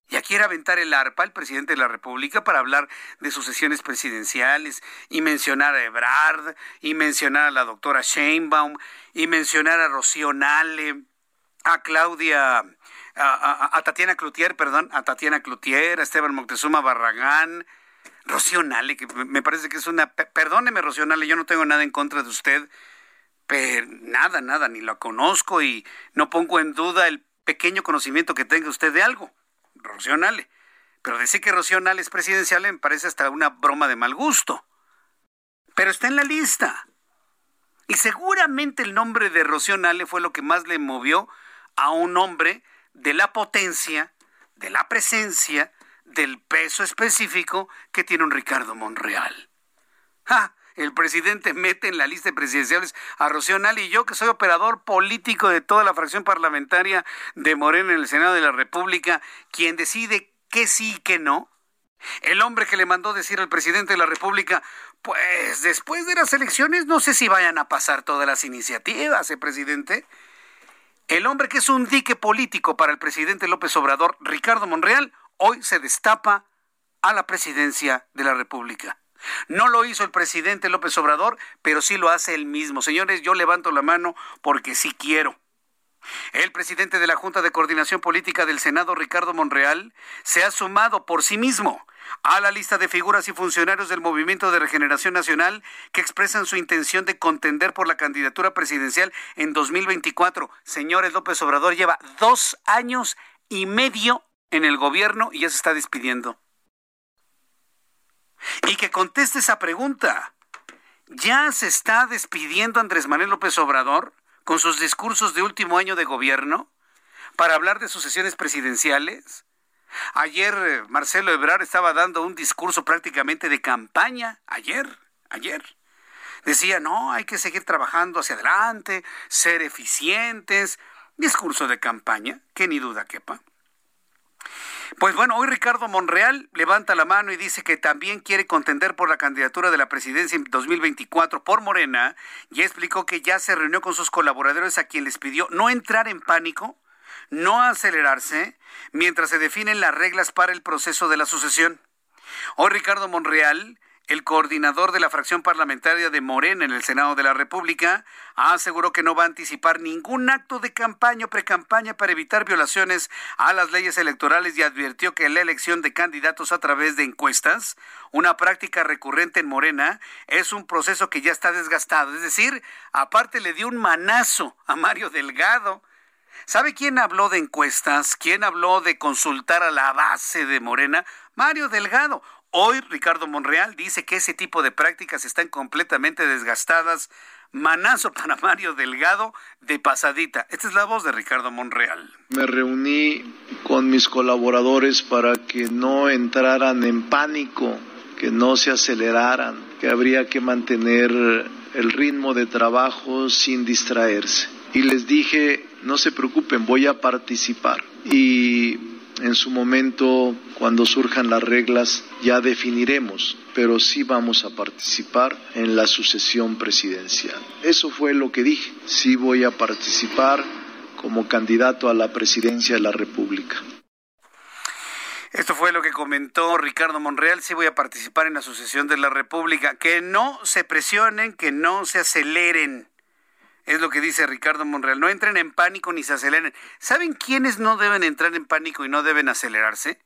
Ya quiere aventar el arpa el presidente de la República para hablar de sus sesiones presidenciales y mencionar a Ebrard y mencionar a la doctora Sheinbaum y mencionar a Rocío Nale, a Claudia, a, Tatiana Cloutier, perdón, a Tatiana Cloutier, a Esteban Moctezuma Barragán, Rocío Nale, que me parece que es una... Perdóneme, Rocío Nale, yo no tengo nada en contra de usted, pero nada, nada, ni la conozco y no pongo en duda el pequeño conocimiento que tenga usted de algo Rocío Pero decir que Rocío es presidencial me parece hasta una broma de mal gusto. Pero está en la lista. Y seguramente el nombre de Rocío fue lo que más le movió a un hombre de la potencia, de la presencia, del peso específico que tiene un Ricardo Monreal. ¡Ja! El presidente mete en la lista de presidenciales a Rocío Nale y yo, que soy operador político de toda la fracción parlamentaria de Morena en el Senado de la República, quien decide qué sí y qué no. El hombre que le mandó decir al presidente de la República, pues después de las elecciones no sé si vayan a pasar todas las iniciativas, ¿eh, presidente? El hombre que es un dique político para el presidente López Obrador, Ricardo Monreal, hoy se destapa a la presidencia de la República. No lo hizo el presidente López Obrador, pero sí lo hace él mismo. Señores, yo levanto la mano porque sí quiero. El presidente de la Junta de Coordinación Política del Senado, Ricardo Monreal, se ha sumado por sí mismo a la lista de figuras y funcionarios del Movimiento de Regeneración Nacional que expresan su intención de contender por la candidatura presidencial en 2024. Señores, López Obrador lleva dos años y medio en el gobierno y ya se está despidiendo y que conteste esa pregunta. ¿Ya se está despidiendo Andrés Manuel López Obrador con sus discursos de último año de gobierno para hablar de sus sesiones presidenciales? Ayer eh, Marcelo Ebrard estaba dando un discurso prácticamente de campaña. Ayer, ayer. Decía, no, hay que seguir trabajando hacia adelante, ser eficientes. Discurso de campaña, que ni duda quepa. Pues bueno, hoy Ricardo Monreal levanta la mano y dice que también quiere contender por la candidatura de la presidencia en 2024 por Morena y explicó que ya se reunió con sus colaboradores a quien les pidió no entrar en pánico, no acelerarse, mientras se definen las reglas para el proceso de la sucesión. Hoy Ricardo Monreal el coordinador de la fracción parlamentaria de Morena en el Senado de la República aseguró que no va a anticipar ningún acto de campaña o precampaña para evitar violaciones a las leyes electorales y advirtió que la elección de candidatos a través de encuestas, una práctica recurrente en Morena, es un proceso que ya está desgastado. Es decir, aparte le dio un manazo a Mario Delgado. ¿Sabe quién habló de encuestas? ¿Quién habló de consultar a la base de Morena? Mario Delgado. Hoy Ricardo Monreal dice que ese tipo de prácticas están completamente desgastadas. Manazo para Mario Delgado de pasadita. Esta es la voz de Ricardo Monreal. Me reuní con mis colaboradores para que no entraran en pánico, que no se aceleraran, que habría que mantener el ritmo de trabajo sin distraerse. Y les dije, no se preocupen, voy a participar. Y en su momento, cuando surjan las reglas, ya definiremos, pero sí vamos a participar en la sucesión presidencial. Eso fue lo que dije, sí voy a participar como candidato a la presidencia de la República. Esto fue lo que comentó Ricardo Monreal. Sí voy a participar en la sucesión de la República. Que no se presionen, que no se aceleren. Es lo que dice Ricardo Monreal. No entren en pánico ni se aceleren. ¿Saben quiénes no deben entrar en pánico y no deben acelerarse?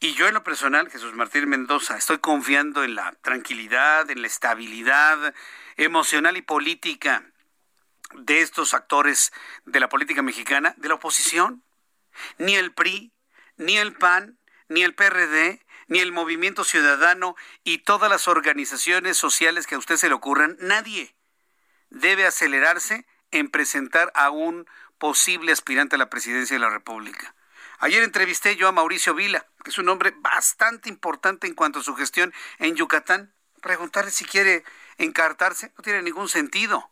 Y yo en lo personal, Jesús Martín Mendoza, estoy confiando en la tranquilidad, en la estabilidad emocional y política de estos actores de la política mexicana, de la oposición. Ni el PRI, ni el PAN, ni el PRD, ni el Movimiento Ciudadano y todas las organizaciones sociales que a usted se le ocurran, nadie debe acelerarse en presentar a un posible aspirante a la presidencia de la República. Ayer entrevisté yo a Mauricio Vila, que es un hombre bastante importante en cuanto a su gestión en Yucatán. Preguntarle si quiere encartarse no tiene ningún sentido.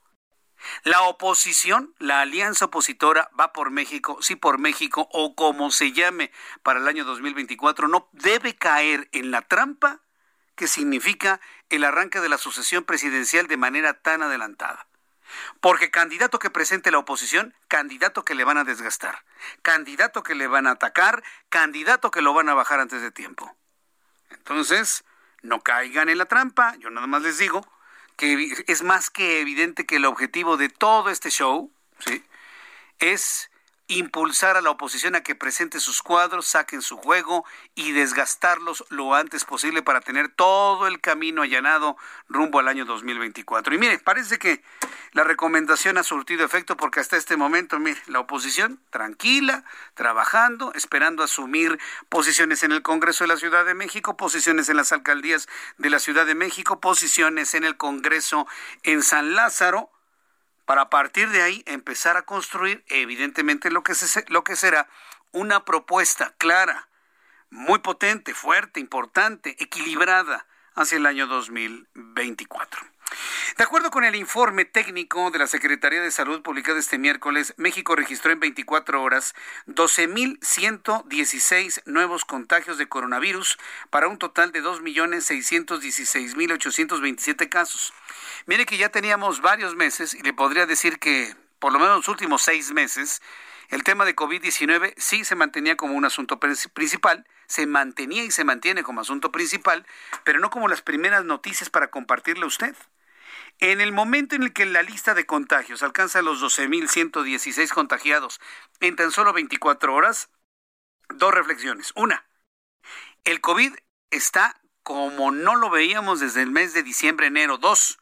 La oposición, la alianza opositora va por México, sí por México o como se llame para el año 2024, no debe caer en la trampa que significa el arranque de la sucesión presidencial de manera tan adelantada. Porque candidato que presente la oposición, candidato que le van a desgastar, candidato que le van a atacar, candidato que lo van a bajar antes de tiempo. Entonces, no caigan en la trampa, yo nada más les digo, que es más que evidente que el objetivo de todo este show ¿sí? es impulsar a la oposición a que presente sus cuadros, saquen su juego y desgastarlos lo antes posible para tener todo el camino allanado rumbo al año 2024. Y mire, parece que la recomendación ha surtido efecto porque hasta este momento, mire, la oposición tranquila, trabajando, esperando asumir posiciones en el Congreso de la Ciudad de México, posiciones en las alcaldías de la Ciudad de México, posiciones en el Congreso en San Lázaro, para partir de ahí empezar a construir evidentemente lo que, lo que será una propuesta clara, muy potente, fuerte, importante, equilibrada hacia el año 2024. De acuerdo con el informe técnico de la Secretaría de Salud publicado este miércoles, México registró en 24 horas 12.116 nuevos contagios de coronavirus para un total de 2.616.827 casos. Mire que ya teníamos varios meses y le podría decir que por lo menos los últimos seis meses el tema de COVID-19 sí se mantenía como un asunto principal, se mantenía y se mantiene como asunto principal, pero no como las primeras noticias para compartirle a usted. En el momento en el que la lista de contagios alcanza los 12.116 contagiados en tan solo 24 horas, dos reflexiones. Una, el COVID está como no lo veíamos desde el mes de diciembre, enero. Dos,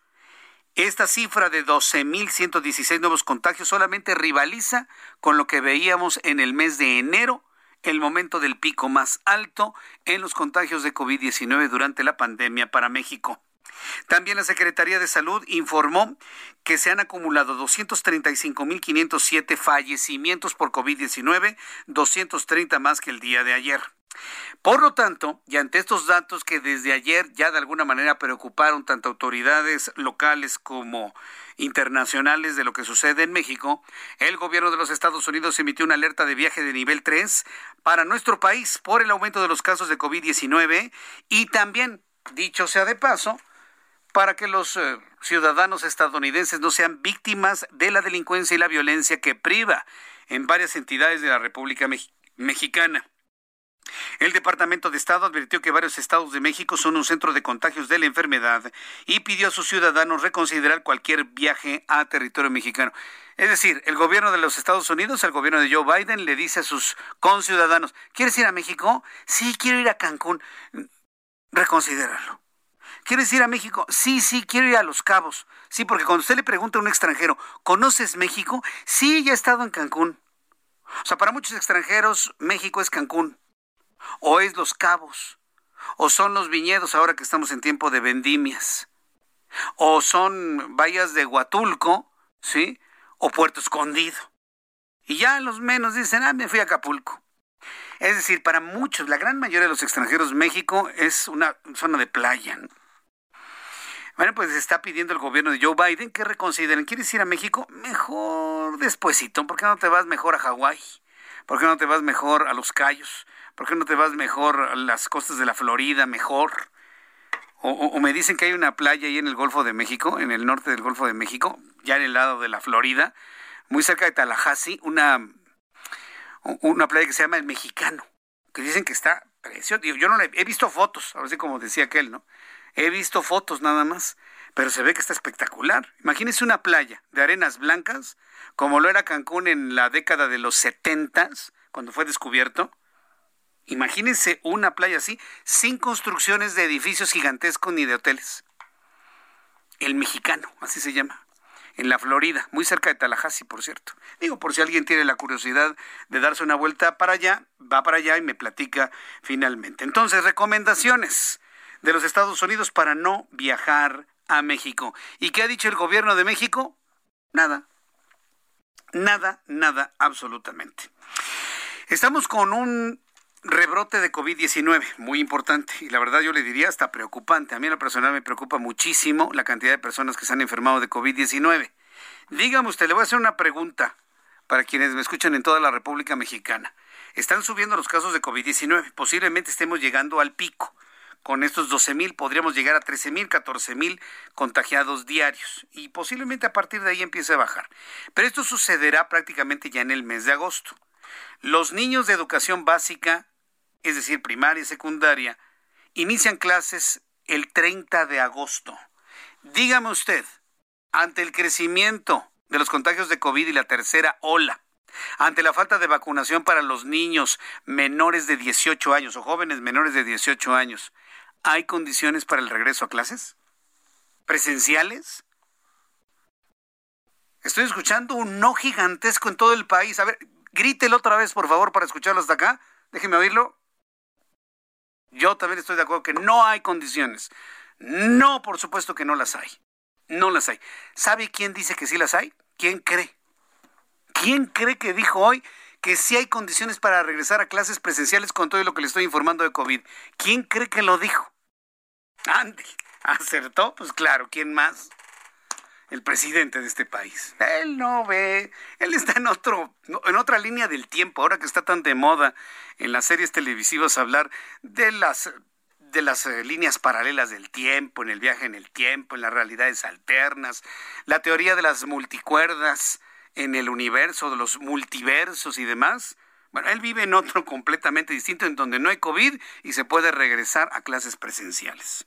esta cifra de 12.116 nuevos contagios solamente rivaliza con lo que veíamos en el mes de enero, el momento del pico más alto en los contagios de COVID-19 durante la pandemia para México. También la Secretaría de Salud informó que se han acumulado 235.507 fallecimientos por COVID-19, 230 más que el día de ayer. Por lo tanto, y ante estos datos que desde ayer ya de alguna manera preocuparon tanto autoridades locales como internacionales de lo que sucede en México, el gobierno de los Estados Unidos emitió una alerta de viaje de nivel 3 para nuestro país por el aumento de los casos de COVID-19 y también, dicho sea de paso, para que los eh, ciudadanos estadounidenses no sean víctimas de la delincuencia y la violencia que priva en varias entidades de la República Mexicana. El Departamento de Estado advirtió que varios estados de México son un centro de contagios de la enfermedad y pidió a sus ciudadanos reconsiderar cualquier viaje a territorio mexicano. Es decir, el gobierno de los Estados Unidos, el gobierno de Joe Biden, le dice a sus conciudadanos, ¿quieres ir a México? Sí, quiero ir a Cancún. Reconsiderarlo. ¿Quieres ir a México? Sí, sí, quiero ir a Los Cabos. Sí, porque cuando usted le pregunta a un extranjero, ¿conoces México? Sí, ya he estado en Cancún. O sea, para muchos extranjeros, México es Cancún. O es Los Cabos. O son los viñedos ahora que estamos en tiempo de vendimias. O son vallas de Huatulco, ¿sí? O Puerto Escondido. Y ya los menos dicen, ah, me fui a Acapulco. Es decir, para muchos, la gran mayoría de los extranjeros, México es una zona de playa. Bueno, pues está pidiendo el gobierno de Joe Biden que reconsideren. ¿Quieres ir a México? Mejor despuesito. ¿Por qué no te vas mejor a Hawái? ¿Por qué no te vas mejor a Los Cayos? ¿Por qué no te vas mejor a las costas de la Florida? Mejor. O, me dicen que hay una playa ahí en el Golfo de México, en el norte del Golfo de México, ya en el lado de la Florida, muy cerca de Tallahassee, una, una playa que se llama El Mexicano, que dicen que está precioso. Yo no le he visto fotos, ahora sí como decía aquel, ¿no? He visto fotos nada más, pero se ve que está espectacular. Imagínese una playa de arenas blancas, como lo era Cancún en la década de los setentas, cuando fue descubierto. Imagínense una playa así, sin construcciones de edificios gigantescos ni de hoteles. El mexicano, así se llama en la Florida, muy cerca de Tallahassee, por cierto. Digo, por si alguien tiene la curiosidad de darse una vuelta para allá, va para allá y me platica finalmente. Entonces, recomendaciones de los Estados Unidos para no viajar a México. ¿Y qué ha dicho el gobierno de México? Nada. Nada, nada, absolutamente. Estamos con un rebrote de COVID-19 muy importante y la verdad yo le diría hasta preocupante. A mí en lo personal me preocupa muchísimo la cantidad de personas que se han enfermado de COVID-19. Dígame usted, le voy a hacer una pregunta para quienes me escuchan en toda la República Mexicana. Están subiendo los casos de COVID-19. Posiblemente estemos llegando al pico. Con estos 12 mil podríamos llegar a 13 mil, 14 mil contagiados diarios. Y posiblemente a partir de ahí empiece a bajar. Pero esto sucederá prácticamente ya en el mes de agosto. Los niños de educación básica, es decir, primaria y secundaria, inician clases el 30 de agosto. Dígame usted, ante el crecimiento de los contagios de COVID y la tercera ola, ante la falta de vacunación para los niños menores de 18 años o jóvenes menores de 18 años, ¿hay condiciones para el regreso a clases? ¿Presenciales? Estoy escuchando un no gigantesco en todo el país. A ver, grítelo otra vez, por favor, para escucharlo hasta acá. Déjeme oírlo. Yo también estoy de acuerdo que no hay condiciones. No, por supuesto que no las hay. No las hay. ¿Sabe quién dice que sí las hay? ¿Quién cree? ¿Quién cree que dijo hoy que sí hay condiciones para regresar a clases presenciales con todo lo que le estoy informando de COVID? ¿Quién cree que lo dijo? Andy, ¿acertó? Pues claro, ¿quién más? El presidente de este país. Él no ve, él está en otro, en otra línea del tiempo, ahora que está tan de moda en las series televisivas hablar de las de las eh, líneas paralelas del tiempo, en el viaje en el tiempo, en las realidades alternas, la teoría de las multicuerdas, en el universo, de los multiversos y demás. Bueno, él vive en otro [LAUGHS] completamente distinto, en donde no hay COVID y se puede regresar a clases presenciales.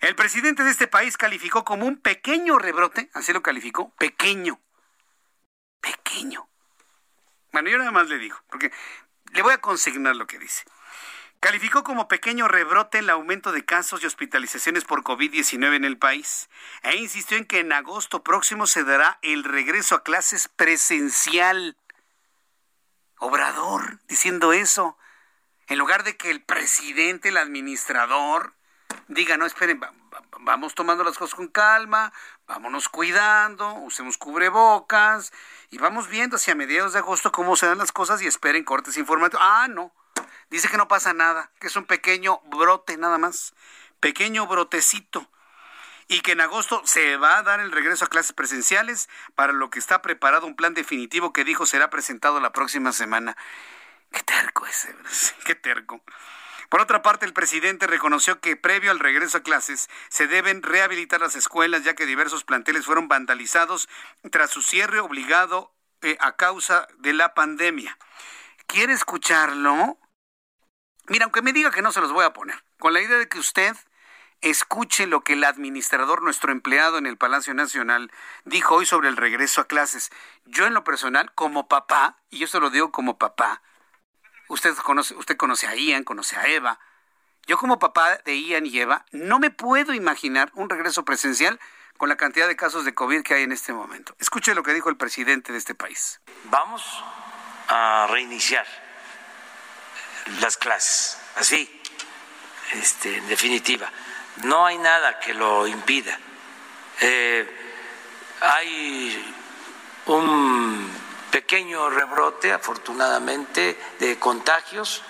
El presidente de este país calificó como un pequeño rebrote, así lo calificó, pequeño, pequeño. Bueno, yo nada más le digo, porque le voy a consignar lo que dice. Calificó como pequeño rebrote el aumento de casos y hospitalizaciones por COVID-19 en el país e insistió en que en agosto próximo se dará el regreso a clases presencial. Obrador diciendo eso, en lugar de que el presidente, el administrador, diga, no, esperen, vamos tomando las cosas con calma, vámonos cuidando, usemos cubrebocas y vamos viendo hacia mediados de agosto cómo se dan las cosas y esperen cortes informativos. Ah, no Dice que no pasa nada, que es un pequeño brote nada más, pequeño brotecito. Y que en agosto se va a dar el regreso a clases presenciales, para lo que está preparado un plan definitivo que dijo será presentado la próxima semana. Qué terco ese, [LAUGHS] qué terco. Por otra parte, el presidente reconoció que previo al regreso a clases se deben rehabilitar las escuelas ya que diversos planteles fueron vandalizados tras su cierre obligado eh, a causa de la pandemia. ¿Quiere escucharlo? Mira, aunque me diga que no se los voy a poner, con la idea de que usted escuche lo que el administrador, nuestro empleado en el Palacio Nacional, dijo hoy sobre el regreso a clases. Yo en lo personal, como papá, y se lo digo como papá, usted conoce, usted conoce a Ian, conoce a Eva, yo como papá de Ian y Eva, no me puedo imaginar un regreso presencial con la cantidad de casos de COVID que hay en este momento. Escuche lo que dijo el presidente de este país. Vamos a reiniciar las clases, así, este, en definitiva. No hay nada que lo impida. Eh, hay un pequeño rebrote, afortunadamente, de contagios,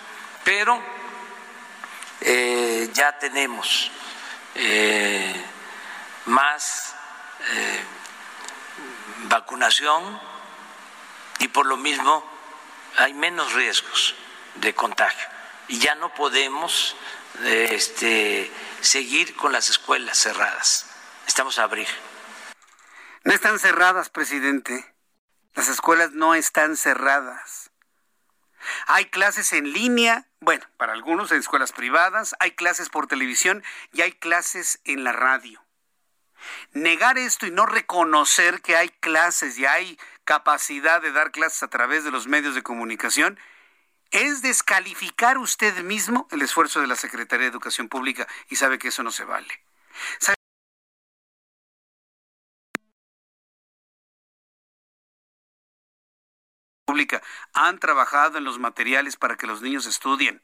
pero eh, ya tenemos eh, más vacunación y por lo mismo hay menos riesgos de contagio. Y ya no podemos este, seguir con las escuelas cerradas. Estamos a abrir. No están cerradas, presidente. Las escuelas no están cerradas. Hay clases en línea, bueno, para algunos en escuelas privadas, hay clases por televisión y hay clases en la radio. Negar esto y no reconocer que hay clases y hay capacidad de dar clases a través de los medios de comunicación es descalificar usted mismo el esfuerzo de la Secretaría de Educación Pública y sabe que eso no se vale. Han trabajado en los materiales para que los niños estudien,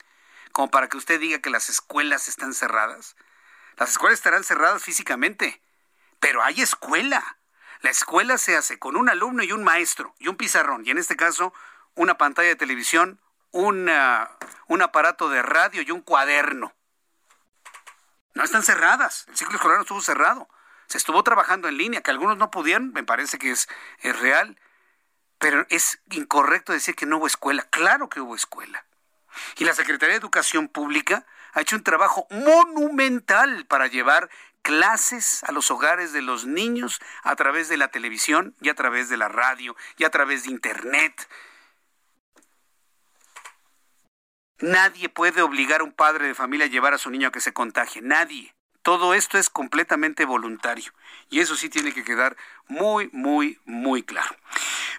como para que usted diga que las escuelas están cerradas. Las escuelas estarán cerradas físicamente, pero hay escuela. La escuela se hace con un alumno y un maestro y un pizarrón, y en este caso una pantalla de televisión, un aparato de radio y un cuaderno. No están cerradas. El ciclo escolar no estuvo cerrado. Se estuvo trabajando en línea, que algunos no pudieron, me parece que es, es real. Pero es incorrecto decir que no hubo escuela. Claro que hubo escuela. Y la Secretaría de Educación Pública ha hecho un trabajo monumental para llevar clases a los hogares de los niños a través de la televisión y a través de la radio y a través de Internet. Nadie puede obligar a un padre de familia a llevar a su niño a que se contagie. Nadie. Todo esto es completamente voluntario. Y eso sí tiene que quedar muy, muy, muy claro.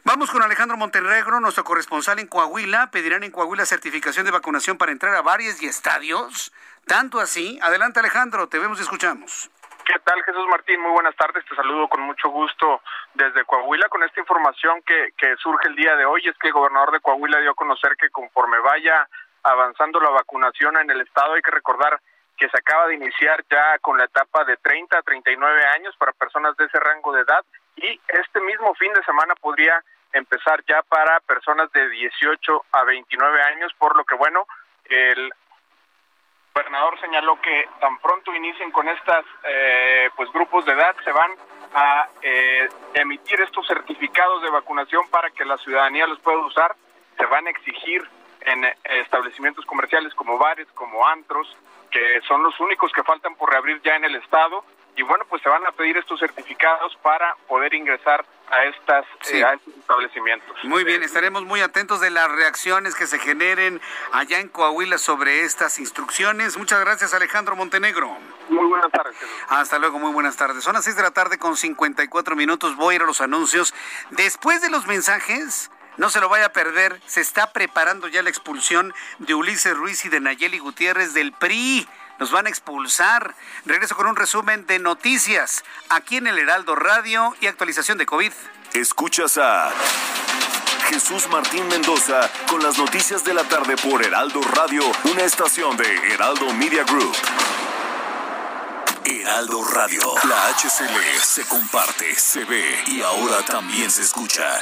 Vamos con Alejandro Montenegro, nuestro corresponsal en Coahuila. Pedirán en Coahuila certificación de vacunación para entrar a bares y estadios. Tanto así. Adelante Alejandro, te vemos y escuchamos. ¿Qué tal Jesús Martín? Muy buenas tardes, te saludo con mucho gusto desde Coahuila con esta información que, que surge el día de hoy. Es que el gobernador de Coahuila dio a conocer que conforme vaya avanzando la vacunación en el estado. Hay que recordar que se acaba de iniciar ya con la etapa de 30 a 39 años para personas de ese rango de edad. Y este mismo fin de semana podría empezar ya para personas de 18 a 29 años, por lo que bueno, el gobernador señaló que tan pronto inicien con estas eh, pues grupos de edad se van a eh, emitir estos certificados de vacunación para que la ciudadanía los pueda usar, se van a exigir en eh, establecimientos comerciales como bares, como antros, que son los únicos que faltan por reabrir ya en el estado. Y bueno, pues se van a pedir estos certificados para poder ingresar a, estas, eh, a estos establecimientos. Muy bien, estaremos muy atentos de las reacciones que se generen allá en Coahuila sobre estas instrucciones. Muchas gracias, Alejandro Montenegro. Muy buenas tardes. Hasta luego, muy buenas tardes. Son las 6 de la tarde con 54 minutos. Voy a ir a los anuncios. Después de los mensajes no se lo vaya a perder. Se está preparando ya la expulsión de Ulises Ruiz y de Nayeli Gutiérrez del PRI. Nos van a expulsar. Regreso con un resumen de noticias aquí en el Heraldo Radio y actualización de COVID. Escuchas a Jesús Martín Mendoza con las noticias de la tarde por Heraldo Radio, una estación de Heraldo Media Group. Heraldo Radio, la HCL se comparte, se ve y ahora también se escucha.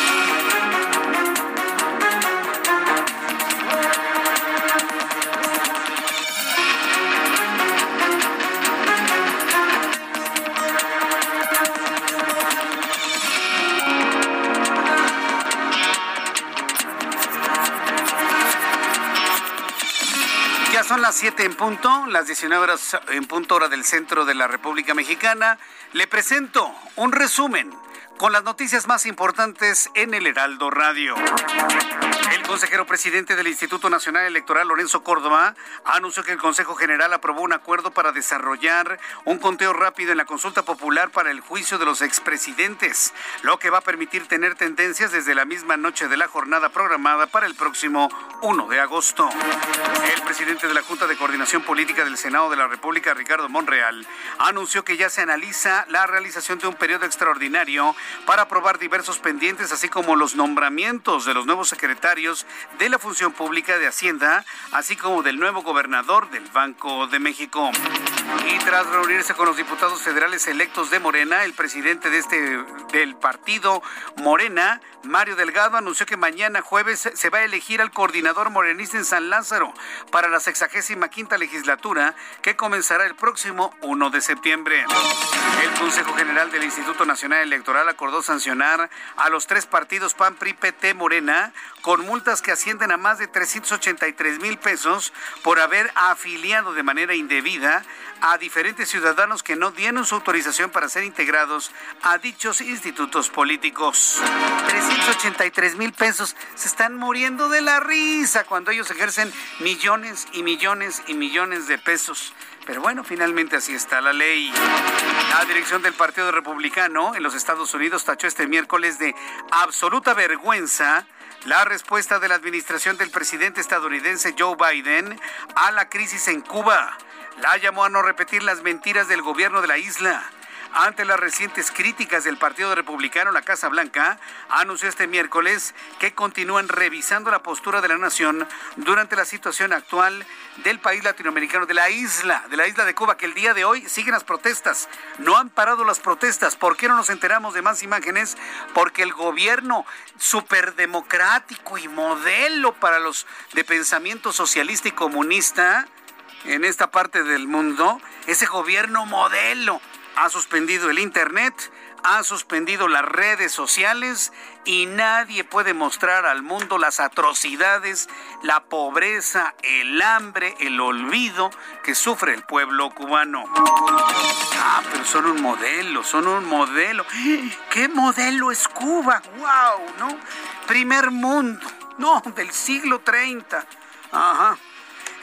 Las 7 en punto, las 19 horas en punto hora del centro de la República Mexicana. Le presento un resumen con las noticias más importantes en el Heraldo Radio. El consejero presidente del Instituto Nacional Electoral, Lorenzo Córdoba, anunció que el Consejo General aprobó un acuerdo para desarrollar un conteo rápido en la consulta popular para el juicio de los expresidentes, lo que va a permitir tener tendencias desde la misma noche de la jornada programada para el próximo 1 de agosto. El presidente de la Junta de Coordinación Política del Senado de la República, Ricardo Monreal, anunció que ya se analiza la realización de un periodo extraordinario para aprobar diversos pendientes, así como los nombramientos de los nuevos secretarios de la Función Pública de Hacienda, así como del nuevo gobernador del Banco de México. Y tras reunirse con los diputados federales electos de Morena, el presidente de este del partido Morena, Mario Delgado, anunció que mañana jueves se va a elegir al coordinador morenista en San Lázaro para la sexagésima quinta legislatura que comenzará el próximo 1 de septiembre. El Consejo General del Instituto Nacional Electoral acordó sancionar a los tres partidos PAN, PRI, PT, Morena con multas que ascienden a más de 383 mil pesos por haber afiliado de manera indebida a diferentes ciudadanos que no dieron su autorización para ser integrados a dichos institutos políticos. 383 mil pesos. Se están muriendo de la risa cuando ellos ejercen millones y millones y millones de pesos. Pero bueno, finalmente así está la ley. La dirección del Partido Republicano en los Estados Unidos tachó este miércoles de absoluta vergüenza la respuesta de la administración del presidente estadounidense Joe Biden a la crisis en Cuba la llamó a no repetir las mentiras del gobierno de la isla. Ante las recientes críticas del Partido Republicano, la Casa Blanca anunció este miércoles que continúan revisando la postura de la nación durante la situación actual del país latinoamericano, de la isla, de la isla de Cuba, que el día de hoy siguen las protestas. No han parado las protestas. ¿Por qué no nos enteramos de más imágenes? Porque el gobierno superdemocrático y modelo para los de pensamiento socialista y comunista en esta parte del mundo, ese gobierno modelo ha suspendido el Internet, ha suspendido las redes sociales y nadie puede mostrar al mundo las atrocidades, la pobreza, el hambre, el olvido que sufre el pueblo cubano. Ah, pero son un modelo, son un modelo. [GASPS] ¿Qué modelo es Cuba? ¡Wow! ¿No? Primer mundo, no, del siglo 30. Ajá.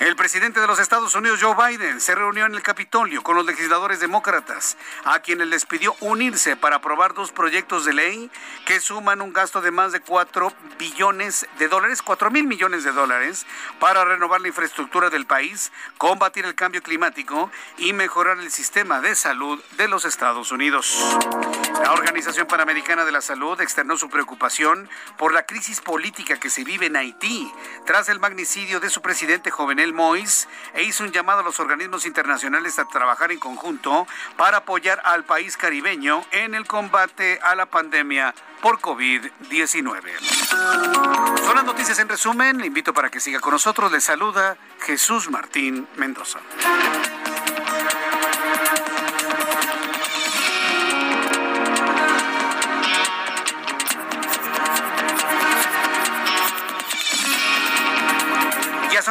El presidente de los Estados Unidos, Joe Biden, se reunió en el Capitolio con los legisladores demócratas, a quienes les pidió unirse para aprobar dos proyectos de ley que suman un gasto de más de 4 billones de dólares, 4 mil millones de dólares, para renovar la infraestructura del país, combatir el cambio climático y mejorar el sistema de salud de los Estados Unidos. La Organización Panamericana de la Salud externó su preocupación por la crisis política que se vive en Haití tras el magnicidio de su presidente jovenel Mois e hizo un llamado a los organismos internacionales a trabajar en conjunto para apoyar al país caribeño en el combate a la pandemia por COVID-19. Son las noticias en resumen. Le invito para que siga con nosotros. Le saluda Jesús Martín Mendoza.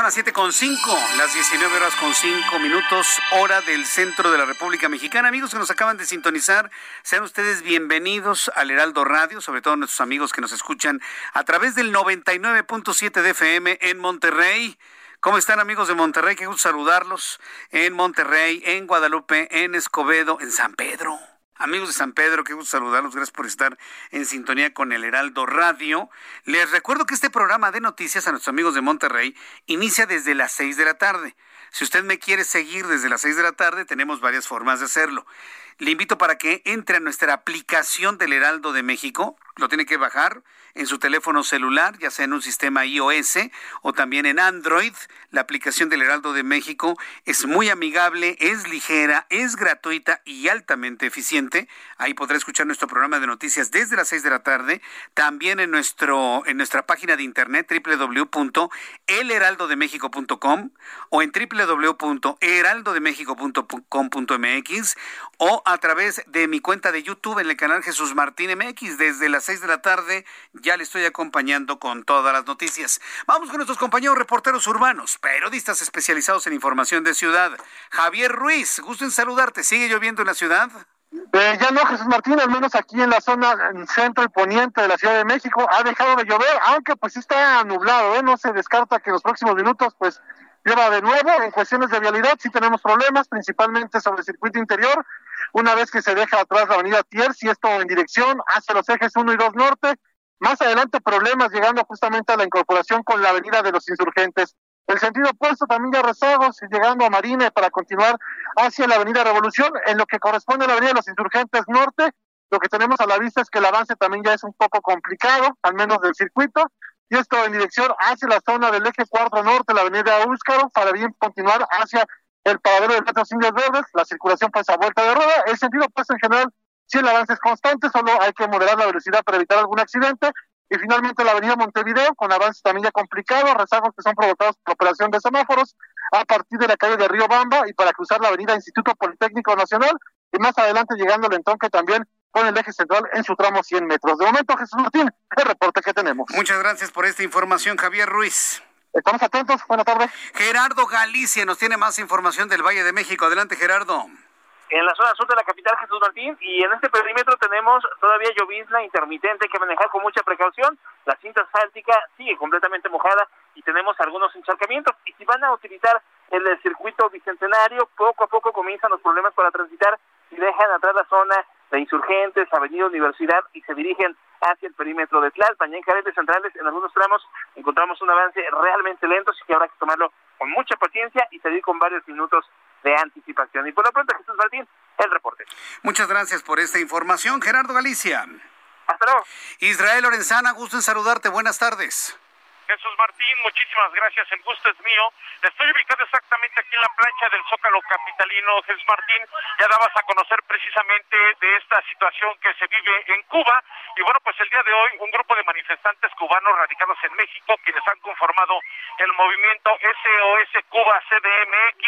Las 7 con 5, las 19 horas con 5 minutos, hora del centro de la República Mexicana. Amigos que nos acaban de sintonizar, sean ustedes bienvenidos al Heraldo Radio, sobre todo nuestros amigos que nos escuchan a través del 99.7 de FM en Monterrey. ¿Cómo están amigos de Monterrey? Qué gusto saludarlos en Monterrey, en Guadalupe, en Escobedo, en San Pedro. Amigos de San Pedro, qué gusto saludarlos. Gracias por estar en sintonía con el Heraldo Radio. Les recuerdo que este programa de noticias a nuestros amigos de Monterrey inicia desde las 6 de la tarde. Si usted me quiere seguir desde las 6 de la tarde, tenemos varias formas de hacerlo. Le invito para que entre a nuestra aplicación del Heraldo de México. Lo tiene que bajar en su teléfono celular, ya sea en un sistema iOS o también en Android. La aplicación del Heraldo de México es muy amigable, es ligera, es gratuita y altamente eficiente. Ahí podrá escuchar nuestro programa de noticias desde las 6 de la tarde, también en nuestro en nuestra página de internet www.elheraldodemexico.com o en www.heraldodemexico.com.mx o a través de mi cuenta de YouTube en el canal Jesús Martín MX desde las 6 de la tarde ya le estoy acompañando con todas las noticias. Vamos con nuestros compañeros reporteros urbanos, periodistas especializados en información de ciudad. Javier Ruiz, gusto en saludarte. ¿Sigue lloviendo en la ciudad? Eh, ya no, Jesús Martín, al menos aquí en la zona centro y poniente de la Ciudad de México ha dejado de llover, aunque pues está nublado, ¿eh? no se descarta que en los próximos minutos pues llueva de nuevo. En cuestiones de vialidad sí tenemos problemas, principalmente sobre el circuito interior, una vez que se deja atrás la avenida Tiers y esto en dirección hacia los ejes 1 y 2 norte, más adelante problemas llegando justamente a la incorporación con la avenida de los insurgentes. El sentido opuesto también ya rezagos, llegando a Marine para continuar hacia la avenida Revolución. En lo que corresponde a la avenida de los insurgentes norte, lo que tenemos a la vista es que el avance también ya es un poco complicado, al menos del circuito. Y esto en dirección hacia la zona del eje 4 norte, la avenida Úscaro, para bien continuar hacia el paradero de Metro Indios Verdes, la circulación pues a vuelta de rueda. El sentido opuesto en general si el avance es constante, solo hay que moderar la velocidad para evitar algún accidente. Y finalmente la avenida Montevideo, con avances también ya complicados, rezagos que son provocados por operación de semáforos, a partir de la calle de Río Bamba y para cruzar la avenida Instituto Politécnico Nacional, y más adelante llegando al entronque también con el eje central en su tramo 100 metros. De momento, Jesús Martín, el reporte que tenemos. Muchas gracias por esta información, Javier Ruiz. Estamos atentos, buenas tardes. Gerardo Galicia nos tiene más información del Valle de México. Adelante, Gerardo en la zona sur de la capital Jesús Martín y en este perímetro tenemos todavía llovizna intermitente que manejar con mucha precaución. La cinta asfáltica sigue completamente mojada y tenemos algunos encharcamientos. Y si van a utilizar el circuito bicentenario, poco a poco comienzan los problemas para transitar y dejan atrás la zona de Insurgentes, Avenida Universidad y se dirigen hacia el perímetro de Tlalpan. Y en carretes centrales, en algunos tramos, encontramos un avance realmente lento, así que habrá que tomarlo con mucha paciencia y salir con varios minutos de anticipación. Y por lo pronto, Jesús Martín, el reporte. Muchas gracias por esta información, Gerardo Galicia. Hasta luego. Israel Lorenzana, gusto en saludarte. Buenas tardes. Jesús Martín, muchísimas gracias, el gusto es mío. Estoy ubicado exactamente aquí en la plancha del Zócalo Capitalino, Jesús Martín. Ya dabas a conocer precisamente de esta situación que se vive en Cuba. Y bueno, pues el día de hoy un grupo de manifestantes cubanos radicados en México, quienes han conformado el movimiento SOS Cuba CDMX,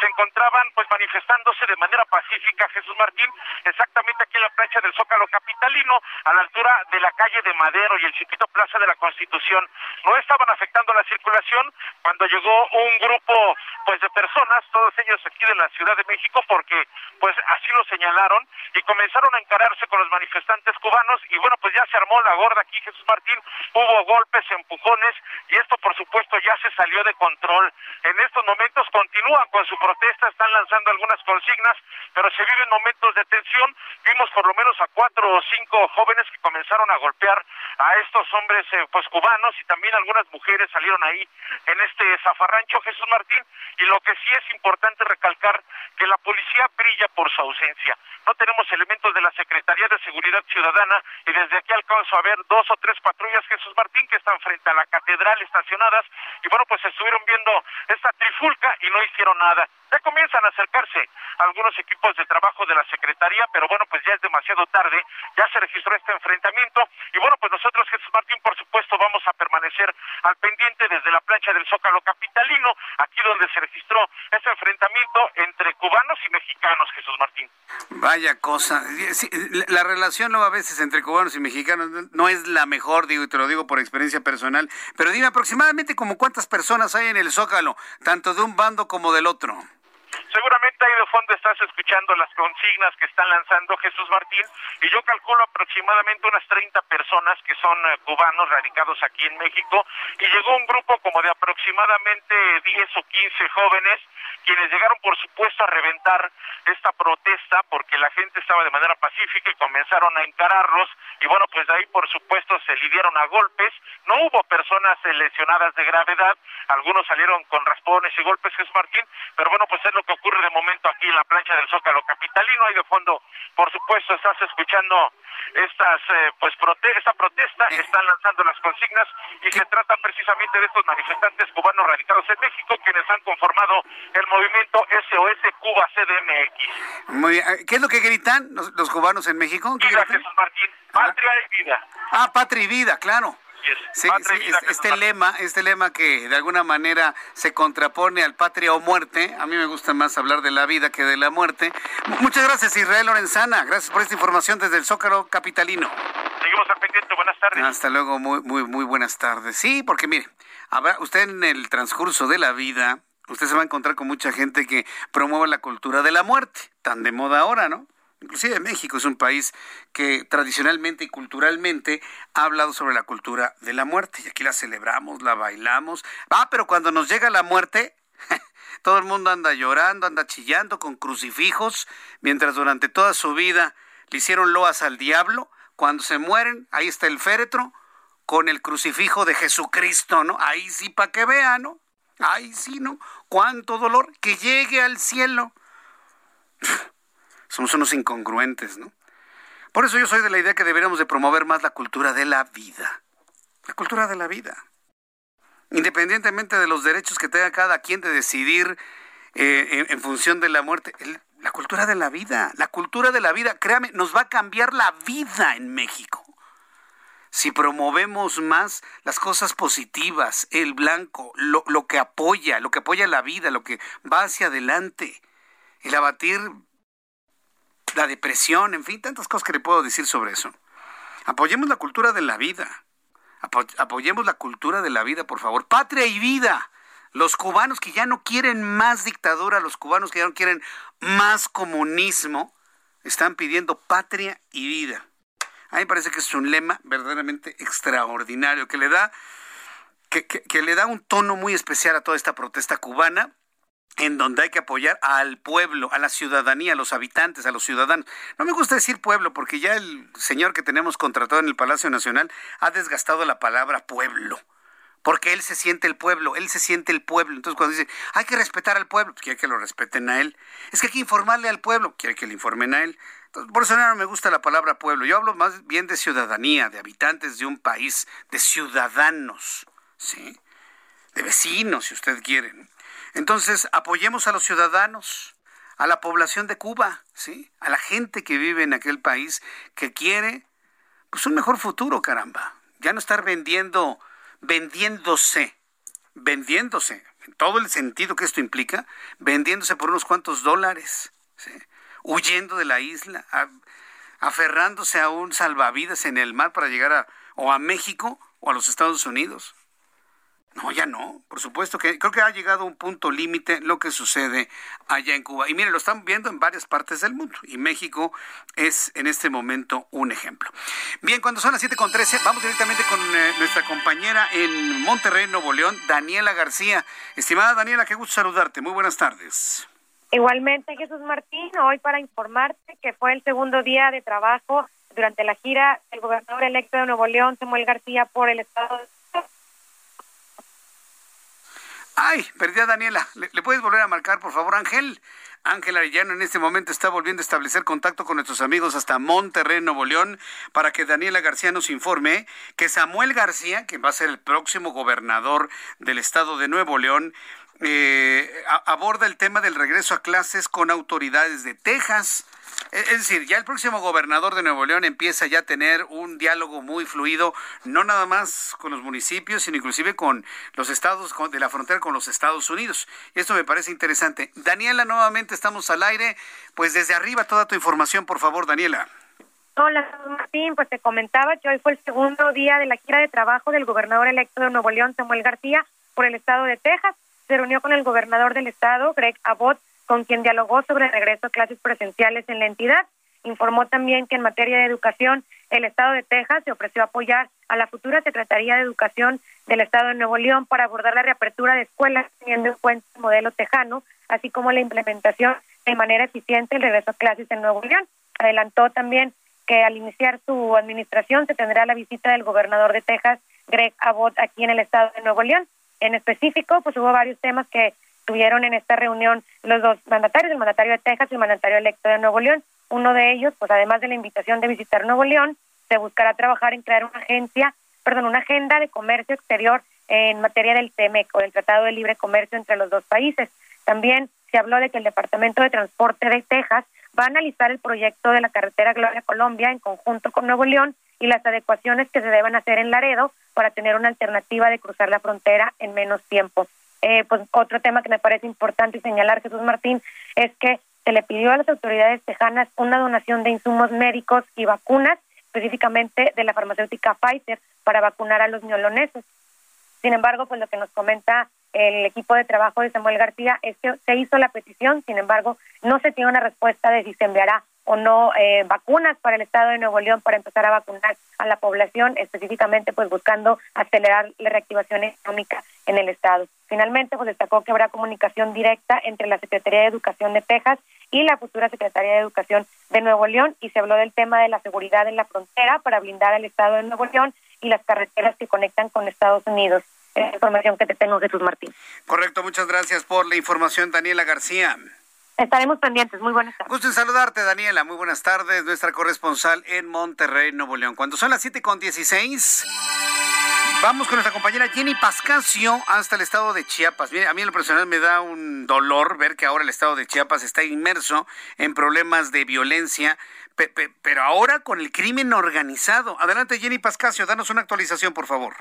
se encontraban pues manifestándose de manera pacífica, Jesús Martín, exactamente aquí en la plancha del Zócalo Capitalino, a la altura de la calle de Madero y el circuito Plaza de la Constitución estaban afectando la circulación cuando llegó un grupo pues de personas, todos ellos aquí de la Ciudad de México, porque pues así lo señalaron y comenzaron a encararse con los manifestantes cubanos y bueno pues ya se armó la gorda aquí Jesús Martín, hubo golpes, empujones y esto por supuesto ya se salió de control. En estos momentos continúan con su protesta, están lanzando algunas consignas, pero se viven momentos de tensión. Vimos por lo menos a cuatro o cinco jóvenes que comenzaron a golpear a estos hombres eh, pues cubanos y también algunas mujeres salieron ahí en este zafarrancho Jesús Martín y lo que sí es importante recalcar que la policía brilla por su ausencia. No tenemos elementos de la Secretaría de Seguridad Ciudadana y desde aquí alcanzo a ver dos o tres patrullas Jesús Martín que están frente a la catedral estacionadas y bueno pues estuvieron viendo esta trifulca y no hicieron nada. Ya comienzan a acercarse algunos equipos de trabajo de la Secretaría, pero bueno pues ya es demasiado tarde, ya se registró este enfrentamiento y bueno pues nosotros Jesús Martín por supuesto vamos a permanecer al pendiente desde la plancha del Zócalo Capitalino, aquí donde se registró este enfrentamiento entre cubanos y mexicanos, Jesús Martín. Vaya cosa. la relación luego a veces entre cubanos y mexicanos no es la mejor, digo, y te lo digo por experiencia personal. Pero dime aproximadamente como cuántas personas hay en el Zócalo, tanto de un bando como del otro. Seguramente ahí de fondo estás escuchando las consignas que están lanzando Jesús Martín y yo calculo aproximadamente unas 30 personas que son eh, cubanos radicados aquí en México y llegó un grupo como de aproximadamente 10 o 15 jóvenes quienes llegaron por supuesto a reventar esta protesta porque la gente estaba de manera pacífica y comenzaron a encararlos y bueno pues de ahí por supuesto se lidieron a golpes. No hubo personas lesionadas de gravedad algunos salieron con raspones y golpes Jesús Martín pero bueno pues es lo que ocurre de momento aquí en la plancha del Zócalo Capitalino ahí de fondo por supuesto estás escuchando estas eh, pues esta protesta están lanzando las consignas y se trata precisamente de estos manifestantes cubanos radicados en México quienes han conformado el movimiento SOS Cuba CDMX. Muy bien. ¿Qué es lo que gritan los, cubanos en México? Jesús Martín. Patria y vida. Ah, patria y vida, claro. Sí, sí, este lema, este lema que de alguna manera se contrapone al patria o muerte, a mí me gusta más hablar de la vida que de la muerte. Muchas gracias Israel Lorenzana, gracias por esta información desde el Zócalo Capitalino. Seguimos al pendiente, buenas tardes. Hasta luego, muy, muy, muy buenas tardes. Sí, porque mire, usted en el transcurso de la vida usted se va a encontrar con mucha gente que promueve la cultura de la muerte, tan de moda ahora, ¿no? Inclusive México es un país que tradicionalmente y culturalmente ha hablado sobre la cultura de la muerte y aquí la celebramos, la bailamos. Ah, pero cuando nos llega la muerte, [LAUGHS] todo el mundo anda llorando, anda chillando con crucifijos, mientras durante toda su vida le hicieron loas al diablo. Cuando se mueren, ahí está el féretro con el crucifijo de Jesucristo, ¿no? Ahí sí para que vean, ¿no? Ay, sí, ¿no? Cuánto dolor que llegue al cielo. Somos unos incongruentes, ¿no? Por eso yo soy de la idea que deberíamos de promover más la cultura de la vida. La cultura de la vida. Independientemente de los derechos que tenga cada quien de decidir eh, en, función de la muerte. la cultura de la vida. La cultura de la vida, créame, nos va a cambiar la vida en México si promovemos más las cosas positivas, el blanco, lo, lo, que apoya, lo que apoya la vida, lo que va hacia adelante, el abatir la depresión, en fin, tantas cosas que le puedo decir sobre eso. Apoyemos la cultura de la vida. apoyemos la cultura de la vida, por favor. Patria y vida. Los cubanos que ya no quieren más dictadura, los cubanos que ya no quieren más comunismo, están pidiendo patria y vida. A mí me parece que es un lema verdaderamente extraordinario, que le da, que, que le da un tono muy especial a toda esta protesta cubana en donde hay que apoyar al pueblo, a la ciudadanía, a los habitantes, a los ciudadanos. No me gusta decir pueblo porque ya el señor que tenemos contratado en el Palacio Nacional ha desgastado la palabra pueblo. porque él se siente el pueblo, él se siente el pueblo. Entonces cuando dice, hay que respetar al pueblo, quiere que lo respeten a él. Es que hay que informarle al pueblo, quiere que le informen a él. por eso no me gusta la palabra pueblo. Yo hablo más bien de ciudadanía, de habitantes de un país, de ciudadanos, ¿sí? De vecinos, si usted quiere. Entonces, apoyemos a los ciudadanos, a la población de Cuba, ¿sí? A la gente que vive en aquel país que quiere pues un mejor futuro, caramba. Ya no estar vendiendo vendiéndose, vendiéndose, en todo el sentido que esto implica, vendiéndose por unos cuantos dólares, huyendo de la isla, aferrándose a un salvavidas en el mar para llegar a, o a México o a los Estados Unidos. No, ya no. Por supuesto que creo que ha llegado un punto límite lo que sucede allá en Cuba. Y mire, lo están viendo en varias partes del mundo. Y México es en este momento un ejemplo. Bien, cuando son las 7.13, vamos directamente con eh, nuestra compañera en Monterrey, Nuevo León, Daniela García. Estimada Daniela, qué gusto saludarte. Muy buenas tardes. Igualmente, Jesús Martín, hoy para informarte que fue el segundo día de trabajo durante la gira del gobernador electo de Nuevo León, Samuel García, por el estado de Ay, perdí a Daniela. ¿Le, puedes volver a marcar, por favor, Ángel? Ángel Arellano en este momento está volviendo a establecer contacto con nuestros amigos hasta Monterrey, Nuevo León, para que Daniela García nos informe que Samuel García, que va a ser el próximo gobernador del estado de Nuevo León, eh, aborda el tema del regreso a clases con autoridades de Texas. Es decir, ya el próximo gobernador de Nuevo León empieza ya a tener un diálogo muy fluido, no nada más con los municipios, sino inclusive con los estados de la frontera con los Estados Unidos. Esto me parece interesante. Daniela, nuevamente estamos al aire. Pues desde arriba toda tu información, por favor, Daniela. Hola, Martín. Pues te comentaba que hoy fue el segundo día de la gira de trabajo del gobernador electo de Nuevo León, Samuel García, por el estado de Texas. Se reunió con el gobernador del estado, Greg Abbott, con quien dialogó sobre el regreso a clases presenciales en la entidad. Informó también que en materia de educación, el Estado de Texas se ofreció a apoyar a la futura Secretaría de Educación del Estado de Nuevo León para abordar la reapertura de escuelas teniendo en cuenta el modelo tejano, así como la implementación de manera eficiente el regreso a clases en Nuevo León. Adelantó también que al iniciar su administración se tendrá la visita del gobernador de Texas, Greg Abbott, aquí en el Estado de Nuevo León. En específico, pues hubo varios temas que tuvieron en esta reunión los dos mandatarios, el mandatario de Texas y el mandatario electo de Nuevo León. Uno de ellos, pues además de la invitación de visitar Nuevo León, se buscará trabajar en crear una agencia, perdón, una agenda de comercio exterior en materia del TEMEC o del Tratado de Libre Comercio entre los dos países. También se habló de que el Departamento de Transporte de Texas va a analizar el proyecto de la carretera Gloria Colombia en conjunto con Nuevo León y las adecuaciones que se deben hacer en Laredo para tener una alternativa de cruzar la frontera en menos tiempo. Eh, pues otro tema que me parece importante señalar, Jesús Martín, es que se le pidió a las autoridades tejanas una donación de insumos médicos y vacunas, específicamente de la farmacéutica Pfizer, para vacunar a los ñoloneses. Sin embargo, pues lo que nos comenta el equipo de trabajo de Samuel García es que se hizo la petición, sin embargo, no se tiene una respuesta de si se enviará o no eh, vacunas para el Estado de Nuevo León para empezar a vacunar a la población, específicamente pues buscando acelerar la reactivación económica en el Estado. Finalmente, pues destacó que habrá comunicación directa entre la Secretaría de Educación de Texas y la futura Secretaría de Educación de Nuevo León y se habló del tema de la seguridad en la frontera para blindar al Estado de Nuevo León y las carreteras que conectan con Estados Unidos. La información que te tengo, Jesús Martín. Correcto, muchas gracias por la información, Daniela García. Estaremos pendientes. Muy buenas tardes. Gusto en saludarte, Daniela. Muy buenas tardes. Nuestra corresponsal en Monterrey, Nuevo León. Cuando son las siete con dieciséis, vamos con nuestra compañera Jenny Pascasio hasta el estado de Chiapas. Mire, a mí en lo personal me da un dolor ver que ahora el estado de Chiapas está inmerso en problemas de violencia, pero ahora con el crimen organizado. Adelante, Jenny Pascasio. Danos una actualización, por favor.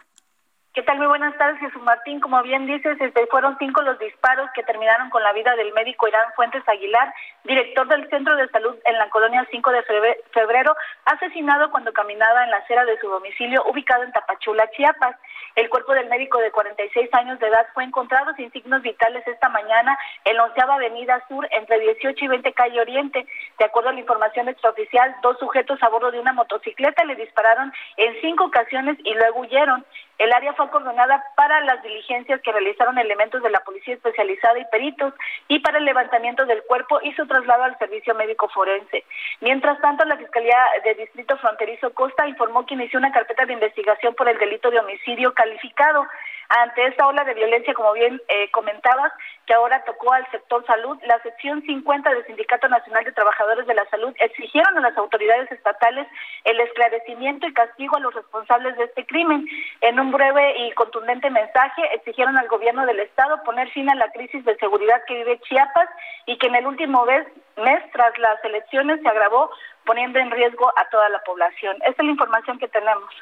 ¿Qué tal? Muy buenas tardes, Jesús Martín. Como bien dices, este, fueron cinco los disparos que terminaron con la vida del médico Irán Fuentes Aguilar, director del Centro de Salud en la colonia 5 de febrero, asesinado cuando caminaba en la acera de su domicilio ubicado en Tapachula, Chiapas. El cuerpo del médico de 46 años de edad fue encontrado sin signos vitales esta mañana en la onceava avenida sur entre 18 y 20 calle Oriente. De acuerdo a la información extraoficial, dos sujetos a bordo de una motocicleta le dispararon en cinco ocasiones y luego huyeron. El área fue coordinada para las diligencias que realizaron elementos de la Policía Especializada y peritos y para el levantamiento del cuerpo y su traslado al servicio médico forense. Mientras tanto, la Fiscalía de Distrito Fronterizo Costa informó que inició una carpeta de investigación por el delito de homicidio calificado. Ante esta ola de violencia, como bien eh, comentabas, que ahora tocó al sector salud, la sección 50 del Sindicato Nacional de Trabajadores de la Salud exigieron a las autoridades estatales el esclarecimiento y castigo a los responsables de este crimen. En un breve y contundente mensaje, exigieron al gobierno del Estado poner fin a la crisis de seguridad que vive Chiapas y que en el último mes, mes tras las elecciones se agravó poniendo en riesgo a toda la población. Esta es la información que tenemos.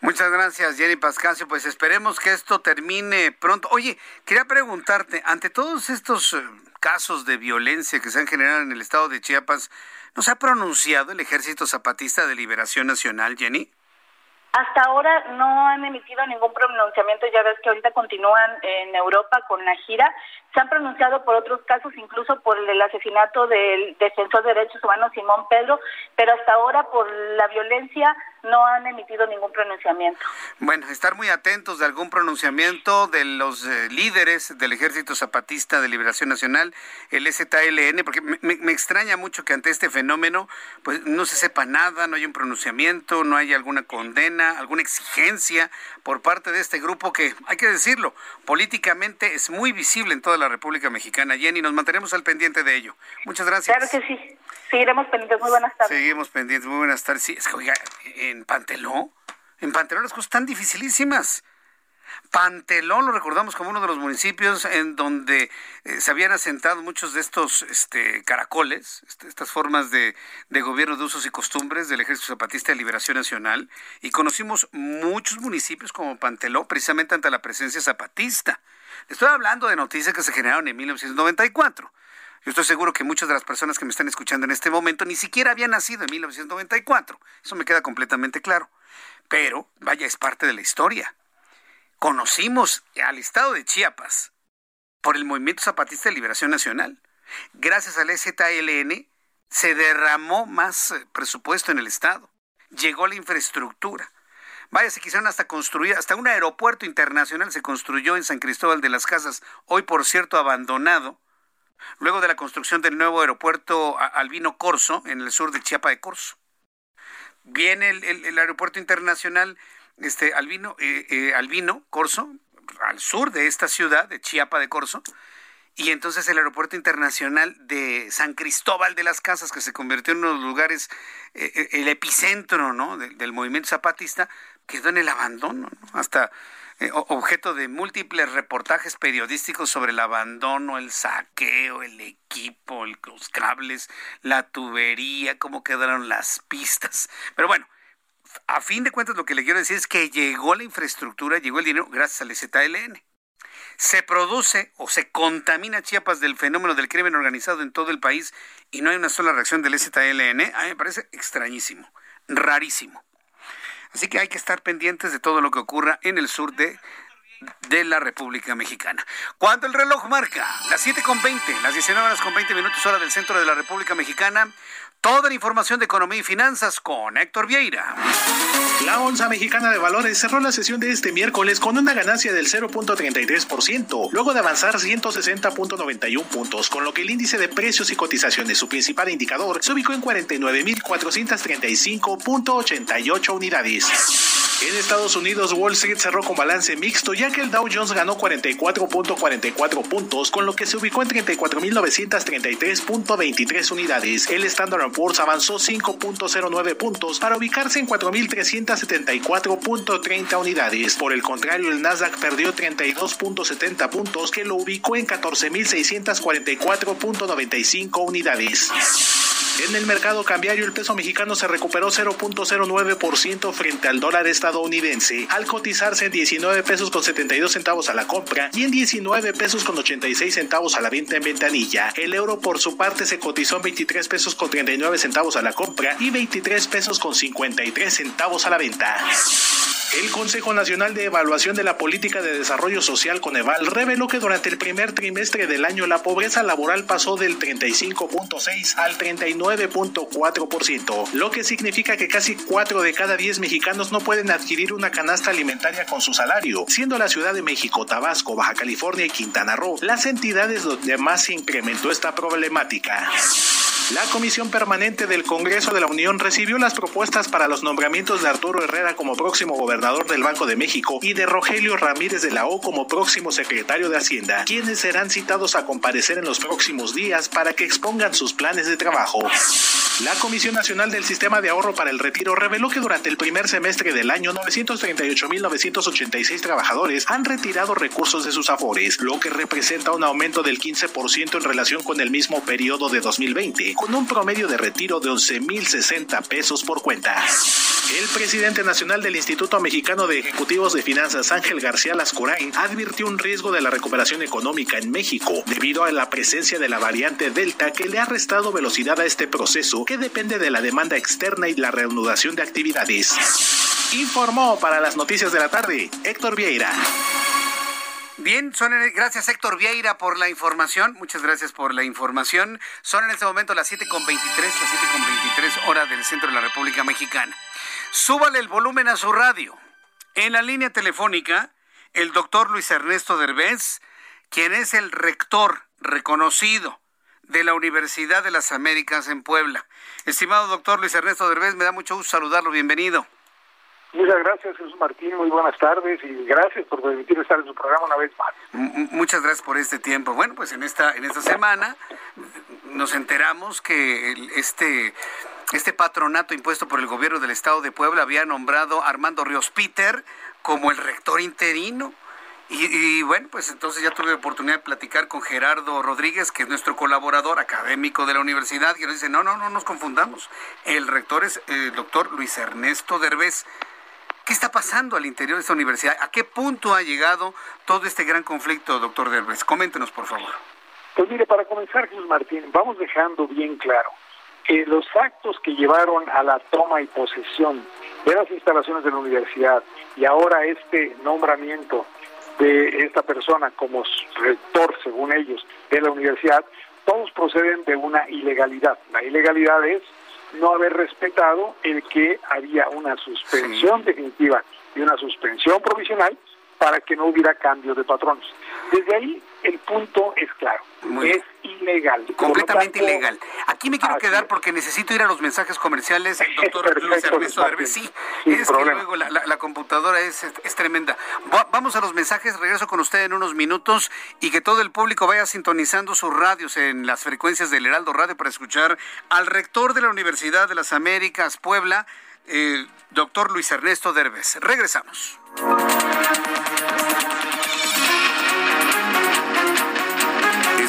Muchas gracias, Jenny Pascasio. Pues esperemos que esto termine pronto. Oye, quería preguntarte, ante todos estos eh, casos de violencia que se han generado en el estado de Chiapas, ¿no se ha pronunciado el Ejército Zapatista de Liberación Nacional, Jenny? Hasta ahora no han emitido ningún pronunciamiento, ya ves que ahorita continúan en Europa con la gira. Se han pronunciado por otros casos, incluso por el asesinato del defensor de derechos humanos Simón Pedro, pero hasta ahora por la violencia no han emitido ningún pronunciamiento. Bueno, estar muy atentos de algún pronunciamiento de los eh, líderes del Ejército Zapatista de Liberación Nacional, el ZLN, porque me, extraña mucho que ante este fenómeno pues no se sepa nada, no hay un pronunciamiento, no hay alguna condena, alguna exigencia por parte de este grupo que, hay que decirlo, políticamente es muy visible en toda la República Mexicana. Jenny, nos mantenemos al pendiente de ello. Muchas gracias. Claro que sí. Seguiremos pendientes. Muy buenas tardes. Seguimos pendientes. Muy buenas tardes. Sí, es que, oiga, en Panteló, en Panteló las cosas están dificilísimas. Pantelón lo recordamos como uno de los municipios en donde eh, se habían asentado muchos de estos este, caracoles, este, estas formas de, de, gobierno de usos y costumbres del Ejército Zapatista de Liberación Nacional, y conocimos muchos municipios como Panteló precisamente ante la presencia zapatista. Estoy hablando de noticias que se generaron en 1994. Yo estoy seguro que muchas de las personas que me están escuchando en este momento ni siquiera habían nacido en 1994. Eso me queda completamente claro. Pero, vaya, es parte de la historia. Conocimos al estado de Chiapas por el Movimiento Zapatista de Liberación Nacional. Gracias al ZLN se derramó más eh, presupuesto en el estado. Llegó la infraestructura. Vaya, se quisieron hasta construir, hasta un aeropuerto internacional se construyó en San Cristóbal de las Casas, hoy por cierto abandonado, luego de la construcción del nuevo aeropuerto Albino Corso, en el sur de Chiapa de Corso. Viene el, aeropuerto internacional este, Albino, eh, eh, Albino Corso, al sur de esta ciudad, de Chiapa de Corso, y entonces el aeropuerto internacional de San Cristóbal de las Casas, que se convirtió en uno de los lugares, eh, el epicentro ¿no? del, movimiento zapatista, quedó en el abandono, hasta eh, objeto de múltiples reportajes periodísticos sobre el abandono, el saqueo, el equipo, los cables, la tubería, cómo quedaron las pistas. Pero bueno, a fin de cuentas lo que le quiero decir es que llegó la infraestructura, llegó el dinero gracias al ZLN. Se produce o se contamina Chiapas del fenómeno del crimen organizado en todo el país y no hay una sola reacción del ZLN. A mí me parece extrañísimo, rarísimo. Así que hay que estar pendientes de todo lo que ocurra en el sur de, de la República Mexicana. Cuando el reloj marca las 7 con 20, las 19 horas con 20 minutos hora del centro de la República Mexicana, Toda la información de economía y finanzas con Héctor Vieira. La onza mexicana de valores cerró la sesión de este miércoles con una ganancia del 0.33%, luego de avanzar 160.91 puntos, con lo que el índice de precios y cotizaciones, su principal indicador, se ubicó en 49.435.88 unidades. En Estados Unidos, Wall Street cerró con balance mixto, ya que el Dow Jones ganó 44.44 puntos, con lo que se ubicó en 34.933.23 unidades. El Standard Poor's avanzó 5.09 puntos para ubicarse en 4.374.30 unidades. Por el contrario, el Nasdaq perdió 32.70 puntos, que lo ubicó en 14.644.95 unidades. En el mercado cambiario, el peso mexicano se recuperó 0.09% frente al dólar estadounidense, al cotizarse en 19 pesos con 72 centavos a la compra y en 19 pesos con 86 centavos a la venta en ventanilla. El euro, por su parte, se cotizó en 23 pesos con 39 centavos a la compra y 23 pesos con 53 centavos a la venta. El Consejo Nacional de Evaluación de la Política de Desarrollo Social Coneval reveló que durante el primer trimestre del año la pobreza laboral pasó del 35.6 al 39.4%, lo que significa que casi 4 de cada 10 mexicanos no pueden adquirir una canasta alimentaria con su salario, siendo la Ciudad de México, Tabasco, Baja California y Quintana Roo las entidades donde más se incrementó esta problemática. La Comisión Permanente del Congreso de la Unión recibió las propuestas para los nombramientos de Arturo Herrera como próximo gobernador del Banco de México y de Rogelio Ramírez de la O como próximo secretario de Hacienda, quienes serán citados a comparecer en los próximos días para que expongan sus planes de trabajo. La Comisión Nacional del Sistema de Ahorro para el Retiro reveló que durante el primer semestre del año 938.986 trabajadores han retirado recursos de sus afores, lo que representa un aumento del 15% en relación con el mismo periodo de 2020 con un promedio de retiro de 11.060 pesos por cuenta. El presidente nacional del Instituto Mexicano de Ejecutivos de Finanzas, Ángel García Lascurain, advirtió un riesgo de la recuperación económica en México debido a la presencia de la variante Delta que le ha restado velocidad a este proceso que depende de la demanda externa y la reanudación de actividades. Informó para las noticias de la tarde Héctor Vieira. Bien, son gracias Héctor Vieira por la información. Muchas gracias por la información. Son en este momento las 7.23, las 7.23 horas del centro de la República Mexicana. Súbale el volumen a su radio. En la línea telefónica, el doctor Luis Ernesto Derbez, quien es el rector reconocido de la Universidad de las Américas en Puebla. Estimado doctor Luis Ernesto Derbez, me da mucho gusto saludarlo. Bienvenido. Muchas gracias, Jesús Martín. Muy buenas tardes y gracias por permitirme estar en su programa una vez más. muchas gracias por este tiempo. Bueno, pues en esta en esta semana nos enteramos que este este patronato impuesto por el gobierno del estado de Puebla había nombrado a Armando Ríos Peter como el rector interino. Y, y, bueno, pues entonces ya tuve la oportunidad de platicar con Gerardo Rodríguez, que es nuestro colaborador académico de la universidad, y nos dice, no, no, no nos confundamos. El rector es el doctor Luis Ernesto Derbez. ¿Qué está pasando al interior de esta universidad? ¿A qué punto ha llegado todo este gran conflicto, doctor Derbez? Coméntenos, por favor. Pues mire, para comenzar, Jesús Martín, vamos dejando bien claro que los actos que llevaron a la toma y posesión de las instalaciones de la universidad y ahora este nombramiento de esta persona como rector, según ellos, de la universidad, todos proceden de una ilegalidad. La ilegalidad es no haber respetado el que había una suspensión definitiva y una suspensión provisional para que no hubiera cambio de patrones. Desde ahí el punto es claro, es ilegal. Completamente ilegal. Aquí me quiero quedar porque necesito ir a los mensajes comerciales, [LAUGHS] doctor Luis Ernesto Sí, es que luego la, computadora es, es, tremenda. Vamos a los mensajes, regreso con usted en unos minutos y que todo el público vaya sintonizando sus radios en las frecuencias del Heraldo Radio para escuchar al rector de la Universidad de las Américas, Puebla, el doctor Luis Ernesto Derbez. Regresamos.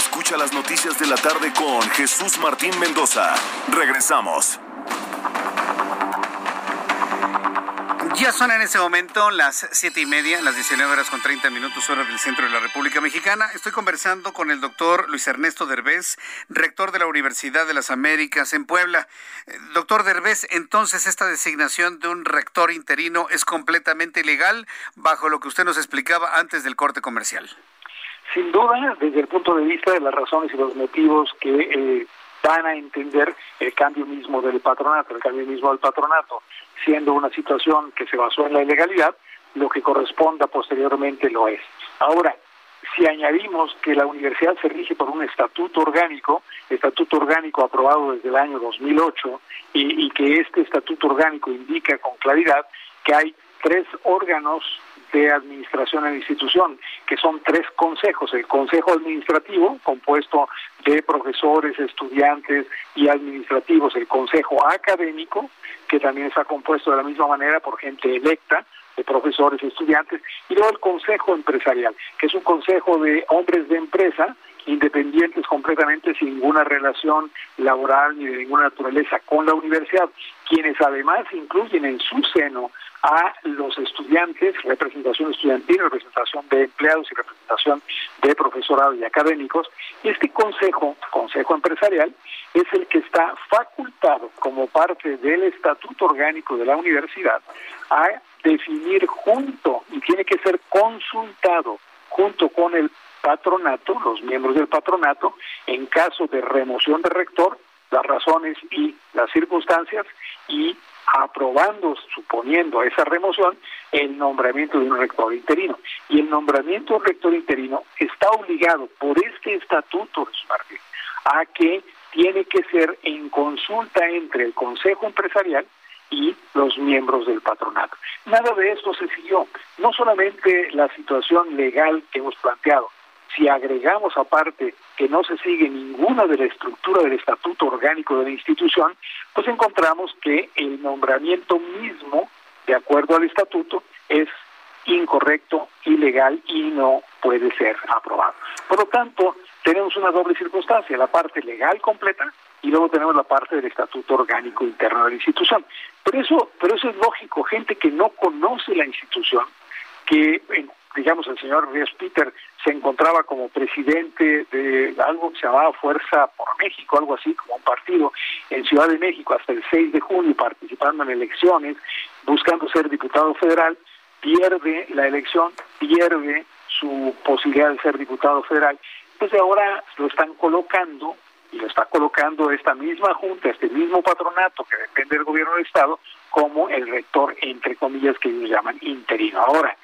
Escucha las noticias de la tarde con Jesús Martín Mendoza. Regresamos. Ya son en ese momento las siete y media, las 19 horas con 30 minutos hora del centro de la República Mexicana. Estoy conversando con el doctor Luis Ernesto Derbez, rector de la Universidad de las Américas en Puebla. Eh, doctor Derbez, entonces esta designación de un rector interino es completamente ilegal bajo lo que usted nos explicaba antes del corte comercial. Sin duda, desde el punto de vista de las razones y los motivos que eh, van a entender el cambio mismo del patronato, el cambio mismo del patronato siendo una situación que se basó en la ilegalidad, lo que corresponda posteriormente lo es. Ahora, si añadimos que la universidad se rige por un estatuto orgánico, estatuto orgánico aprobado desde el año 2008, y, y que este estatuto orgánico indica con claridad que hay tres órganos de administración en institución, que son tres consejos. El consejo administrativo, compuesto de profesores, estudiantes y administrativos, el consejo académico, que también está compuesto de la misma manera por gente electa, de profesores, estudiantes, y luego el Consejo Empresarial, que es un consejo de hombres de empresa independientes completamente, sin ninguna relación laboral ni de ninguna naturaleza con la universidad, quienes además incluyen en su seno a los estudiantes, representación estudiantil, representación de empleados y representación de profesorado y académicos. Este consejo, consejo empresarial, es el que está facultado como parte del estatuto orgánico de la universidad a definir junto y tiene que ser consultado junto con el patronato, los miembros del patronato, en caso de remoción de rector, las razones y las circunstancias y aprobando, suponiendo esa remoción, el nombramiento de un rector interino. Y el nombramiento de un rector interino está obligado por este estatuto, a que tiene que ser en consulta entre el Consejo Empresarial y los miembros del patronato. Nada de esto se siguió. No solamente la situación legal que hemos planteado, si agregamos aparte que no se sigue ninguna de la estructura del estatuto orgánico de la institución, pues encontramos que el nombramiento mismo, de acuerdo al estatuto, es incorrecto, ilegal y no puede ser aprobado. Por lo tanto, tenemos una doble circunstancia, la parte legal completa y luego tenemos la parte del estatuto orgánico interno de la institución. Pero eso, pero eso es lógico, gente que no conoce la institución, que digamos el señor Ríos Peter se encontraba como presidente de algo que se llamaba Fuerza por México, algo así como un partido en Ciudad de México hasta el 6 de junio participando en elecciones, buscando ser diputado federal, pierde la elección, pierde su posibilidad de ser diputado federal, pues ahora lo están colocando y lo está colocando esta misma junta, este mismo patronato que depende del gobierno del estado, como el rector, entre comillas, que ellos llaman interino. Ahora,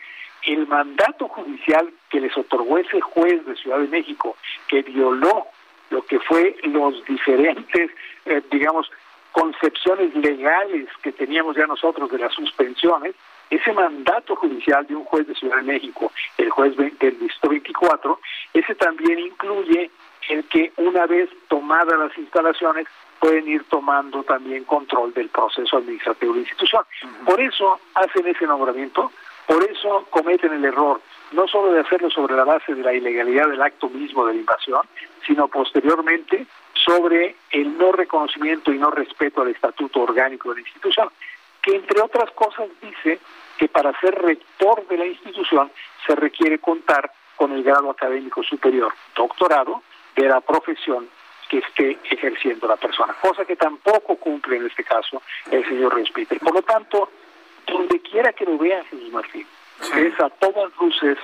el mandato judicial que les otorgó ese juez de Ciudad de México, que violó lo que fue los diferentes, eh, digamos, concepciones legales que teníamos ya nosotros de las suspensiones, ese mandato judicial de un juez de Ciudad de México, el juez del distrito 24, ese también incluye el que una vez tomadas las instalaciones pueden ir tomando también control del proceso administrativo de la institución. Por eso hacen ese nombramiento, por eso cometen el error, no solo de hacerlo sobre la base de la ilegalidad del acto mismo de la invasión, sino posteriormente sobre el no reconocimiento y no respeto al estatuto orgánico de la institución, que entre otras cosas dice que para ser rector de la institución se requiere contar con el grado académico superior, doctorado, de la profesión que esté ejerciendo la persona, cosa que tampoco cumple en este caso el señor Respiter. Por lo tanto, donde quiera que lo vea Jesús Martín, es a todas luces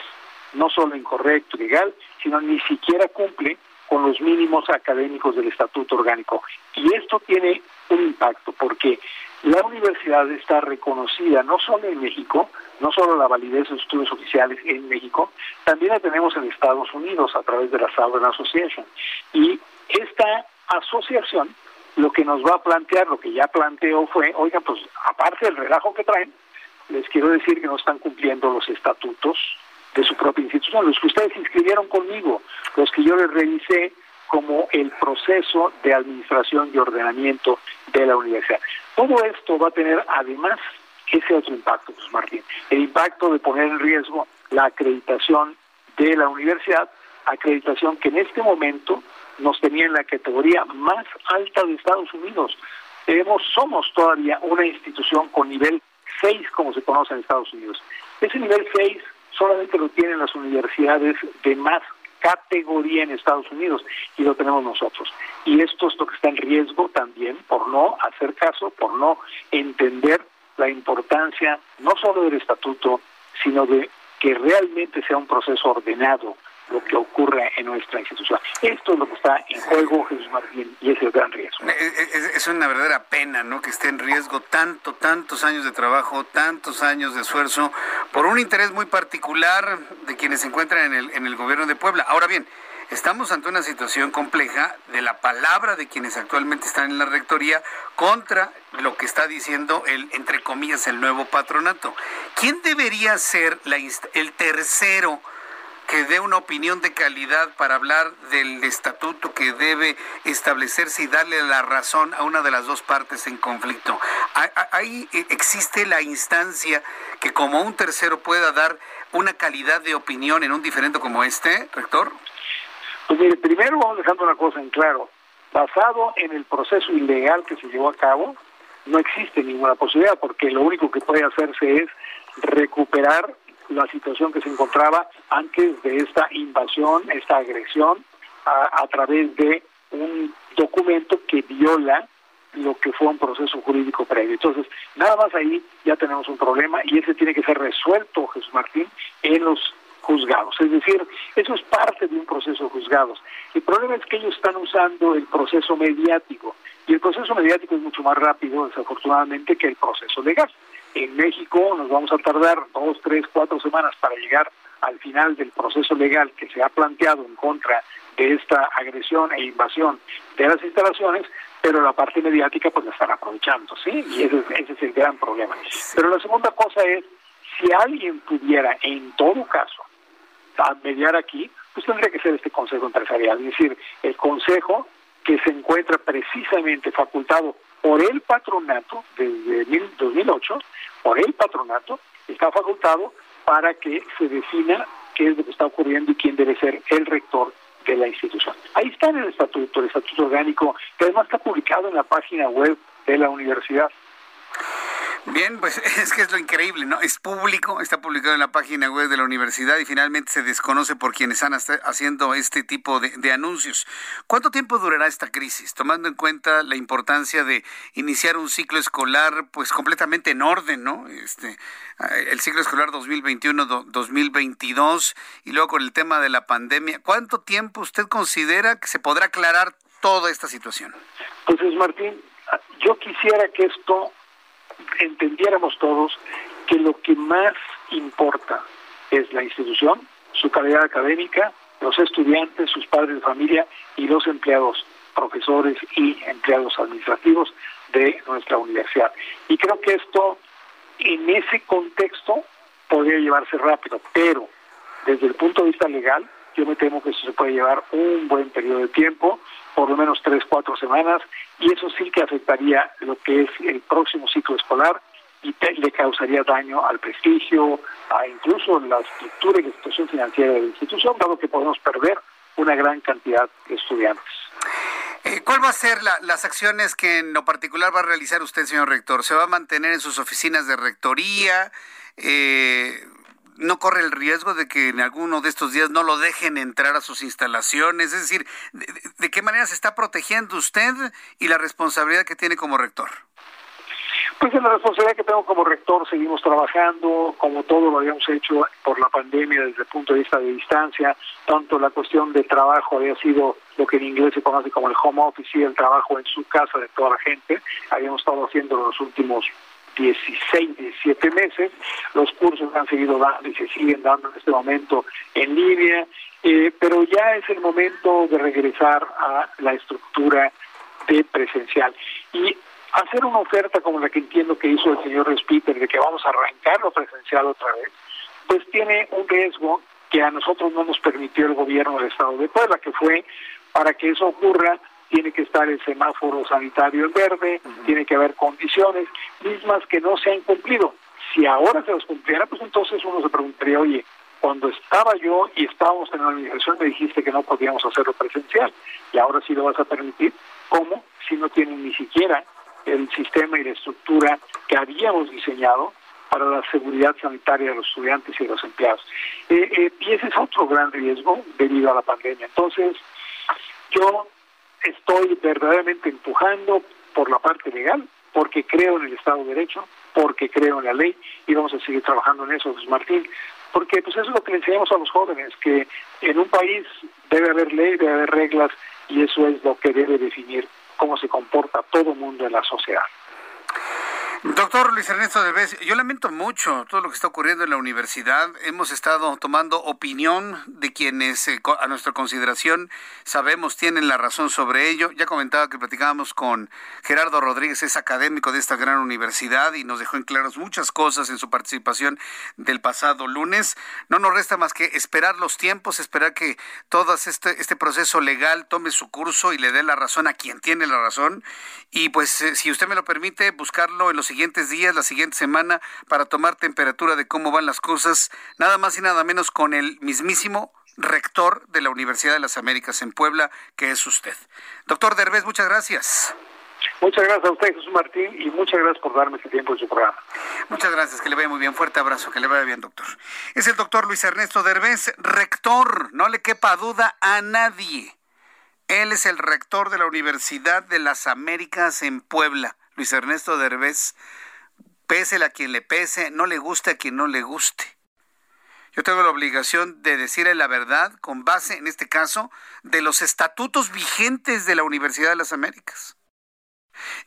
no solo incorrecto, legal, sino ni siquiera cumple con los mínimos académicos del estatuto orgánico. Y esto tiene un impacto porque la universidad está reconocida no solo en México, no solo la validez de estudios oficiales en México, también la tenemos en Estados Unidos a través de la Southern Association. Y esta asociación lo que nos va a plantear, lo que ya planteó fue, oiga, pues aparte del relajo que traen, les quiero decir que no están cumpliendo los estatutos de su propia institución, los que ustedes inscribieron conmigo, los que yo les revisé como el proceso de administración y ordenamiento de la universidad. Todo esto va a tener además ese otro impacto, pues Martín, el impacto de poner en riesgo la acreditación de la universidad, acreditación que en este momento nos tenía en la categoría más alta de Estados Unidos. Tenemos, somos todavía una institución con nivel 6, como se conoce en Estados Unidos. Ese nivel 6 solamente lo tienen las universidades de más categoría en Estados Unidos y lo tenemos nosotros. Y esto es lo que está en riesgo también por no hacer caso, por no entender la importancia no solo del estatuto, sino de que realmente sea un proceso ordenado, lo que ocurre en nuestra institución. Esto es lo que está en juego, Jesús Martín, y es el gran riesgo. Eh, eh, es, una verdadera pena, ¿no? Que esté en riesgo tanto, tantos años de trabajo, tantos años de esfuerzo, por un interés muy particular de quienes se encuentran en el, en el gobierno de Puebla. Ahora bien, estamos ante una situación compleja de la palabra de quienes actualmente están en la rectoría contra lo que está diciendo el, entre comillas, el nuevo patronato. ¿Quién debería ser la, el tercero? Que dé una opinión de calidad para hablar del estatuto que debe establecerse y darle la razón a una de las dos partes en conflicto. Ahí e, existe la instancia que como un tercero pueda dar una calidad de opinión en un diferendo como este, rector. Pues mire, primero vamos dejando una cosa en claro. Basado en el proceso ilegal que se llevó a cabo, no existe ninguna posibilidad, porque lo único que puede hacerse es recuperar la situación que se encontraba antes de esta invasión, esta agresión, a, través de un documento que viola lo que fue un proceso jurídico previo. Entonces, nada más ahí ya tenemos un problema y ese tiene que ser resuelto, Jesús Martín, en los juzgados. Es decir, eso es parte de un proceso de juzgados. El problema es que ellos están usando el proceso mediático y el proceso mediático es mucho más rápido, desafortunadamente, que el proceso legal. En México nos vamos a tardar dos, tres, cuatro semanas para llegar al final del proceso legal que se ha planteado en contra de esta agresión e invasión de las instalaciones, pero la parte mediática pues la están aprovechando, ¿sí? Y ese, ese es el gran problema. Pero la segunda cosa es, si alguien pudiera, en todo caso, mediar aquí, pues tendría que ser este Consejo Empresarial, es decir, el Consejo que se encuentra precisamente facultado por el patronato desde 2008, por el patronato, está facultado para que se defina qué es lo que está ocurriendo y quién debe ser el rector de la institución. Ahí está en el estatuto, el estatuto orgánico, que además está publicado en la página web de la universidad. Bien, pues [LAUGHS] es que es lo increíble, ¿no? Es público, está publicado en la página web de la universidad y finalmente se desconoce por quienes están haciendo este tipo de, anuncios. ¿Cuánto tiempo durará esta crisis, tomando en cuenta la importancia de iniciar un ciclo escolar, pues completamente en orden, ¿no? Este, el ciclo escolar 2021-2022 y luego con el tema de la pandemia. ¿Cuánto tiempo usted considera que se podrá aclarar toda esta situación? Pues Martín, yo quisiera que esto entendiéramos todos que lo que más importa es la institución, su calidad académica, los estudiantes, sus padres de familia y los empleados, profesores y empleados administrativos de nuestra universidad. Y creo que esto, en ese contexto, podría llevarse rápido, pero desde el punto de vista legal, yo me temo que eso se puede llevar un buen periodo de tiempo, por lo menos tres, cuatro semanas, y eso sí que afectaría lo que es el próximo ciclo escolar y le causaría daño al prestigio, a incluso la estructura y la situación financiera de la institución, dado que podemos perder una gran cantidad de estudiantes. Eh, ¿Cuál va a ser las acciones que en lo particular va a realizar usted, señor rector? ¿Se va a mantener en sus oficinas de rectoría? Eh, no corre el riesgo de que en alguno de estos días no lo dejen entrar a sus instalaciones? Es decir, ¿de, qué manera se está protegiendo usted y la responsabilidad que tiene como rector? Pues en la responsabilidad que tengo como rector seguimos trabajando, como todo lo habíamos hecho por la pandemia desde el punto de vista de distancia, tanto la cuestión de trabajo había sido lo que en inglés se conoce como el home office y el trabajo en su casa de toda la gente, habíamos estado haciendo los últimos 16, 17 meses. Los cursos han seguido dando y se siguen dando en este momento en línea, eh, pero ya es el momento de regresar a la estructura de presencial. Y hacer una oferta como la que entiendo que hizo el señor Respiter, de que vamos a arrancar lo presencial otra vez, pues tiene un riesgo que a nosotros no nos permitió el gobierno del Estado de Puebla, que fue para que eso ocurra tiene que estar el semáforo sanitario en verde, tiene que haber condiciones mismas que no se han cumplido. Si ahora se las cumpliera, pues entonces uno se preguntaría, oye, cuando estaba yo y estábamos en la organización me dijiste que no podíamos hacerlo presencial y ahora sí lo vas a permitir, ¿cómo? Si no tienen ni siquiera el sistema y la estructura que habíamos diseñado para la seguridad sanitaria de los estudiantes y de los empleados. Eh, eh, y ese es otro gran riesgo debido a la pandemia. Entonces, yo estoy verdaderamente empujando por la parte legal, porque creo en el Estado de Derecho, porque creo en la ley y vamos a seguir trabajando en eso, José Martín. Porque pues eso es lo que le enseñamos a los jóvenes, que en un país debe haber ley, debe haber reglas y eso es lo que debe definir cómo se comporta todo mundo en la sociedad. Doctor Luis Ernesto Derbez, yo lamento mucho todo lo que está ocurriendo en la universidad. Hemos estado tomando opinión de quienes eh, a nuestra consideración sabemos tienen la razón sobre ello. Ya comentaba que platicábamos con Gerardo Rodríguez, es académico de esta gran universidad y nos dejó en claros muchas cosas en su participación del pasado lunes. No nos resta más que esperar los tiempos, esperar que todo este, este proceso legal tome su curso y le dé la razón a quien tiene la razón. Y pues, eh, si usted me lo permite, buscarlo en los siguientes días, la siguiente semana, para tomar temperatura de cómo van las cosas, nada más y nada menos con el mismísimo rector de la Universidad de las Américas en Puebla, que es usted. Doctor Derbez, muchas gracias. Muchas gracias a usted, Jesús Martín, y muchas gracias por darme este tiempo en su programa. Muchas gracias, que le vaya muy bien. Fuerte abrazo, que le vaya bien, doctor. Es el doctor Luis Ernesto Derbez, rector, no le quepa duda a nadie. Él es el rector de la Universidad de las Américas en Puebla. Luis Ernesto Derbez, pésele a quien le pese, no le guste a quien no le guste. Yo tengo la obligación de decirle la verdad con base, en este caso, de los estatutos vigentes de la Universidad de las Américas.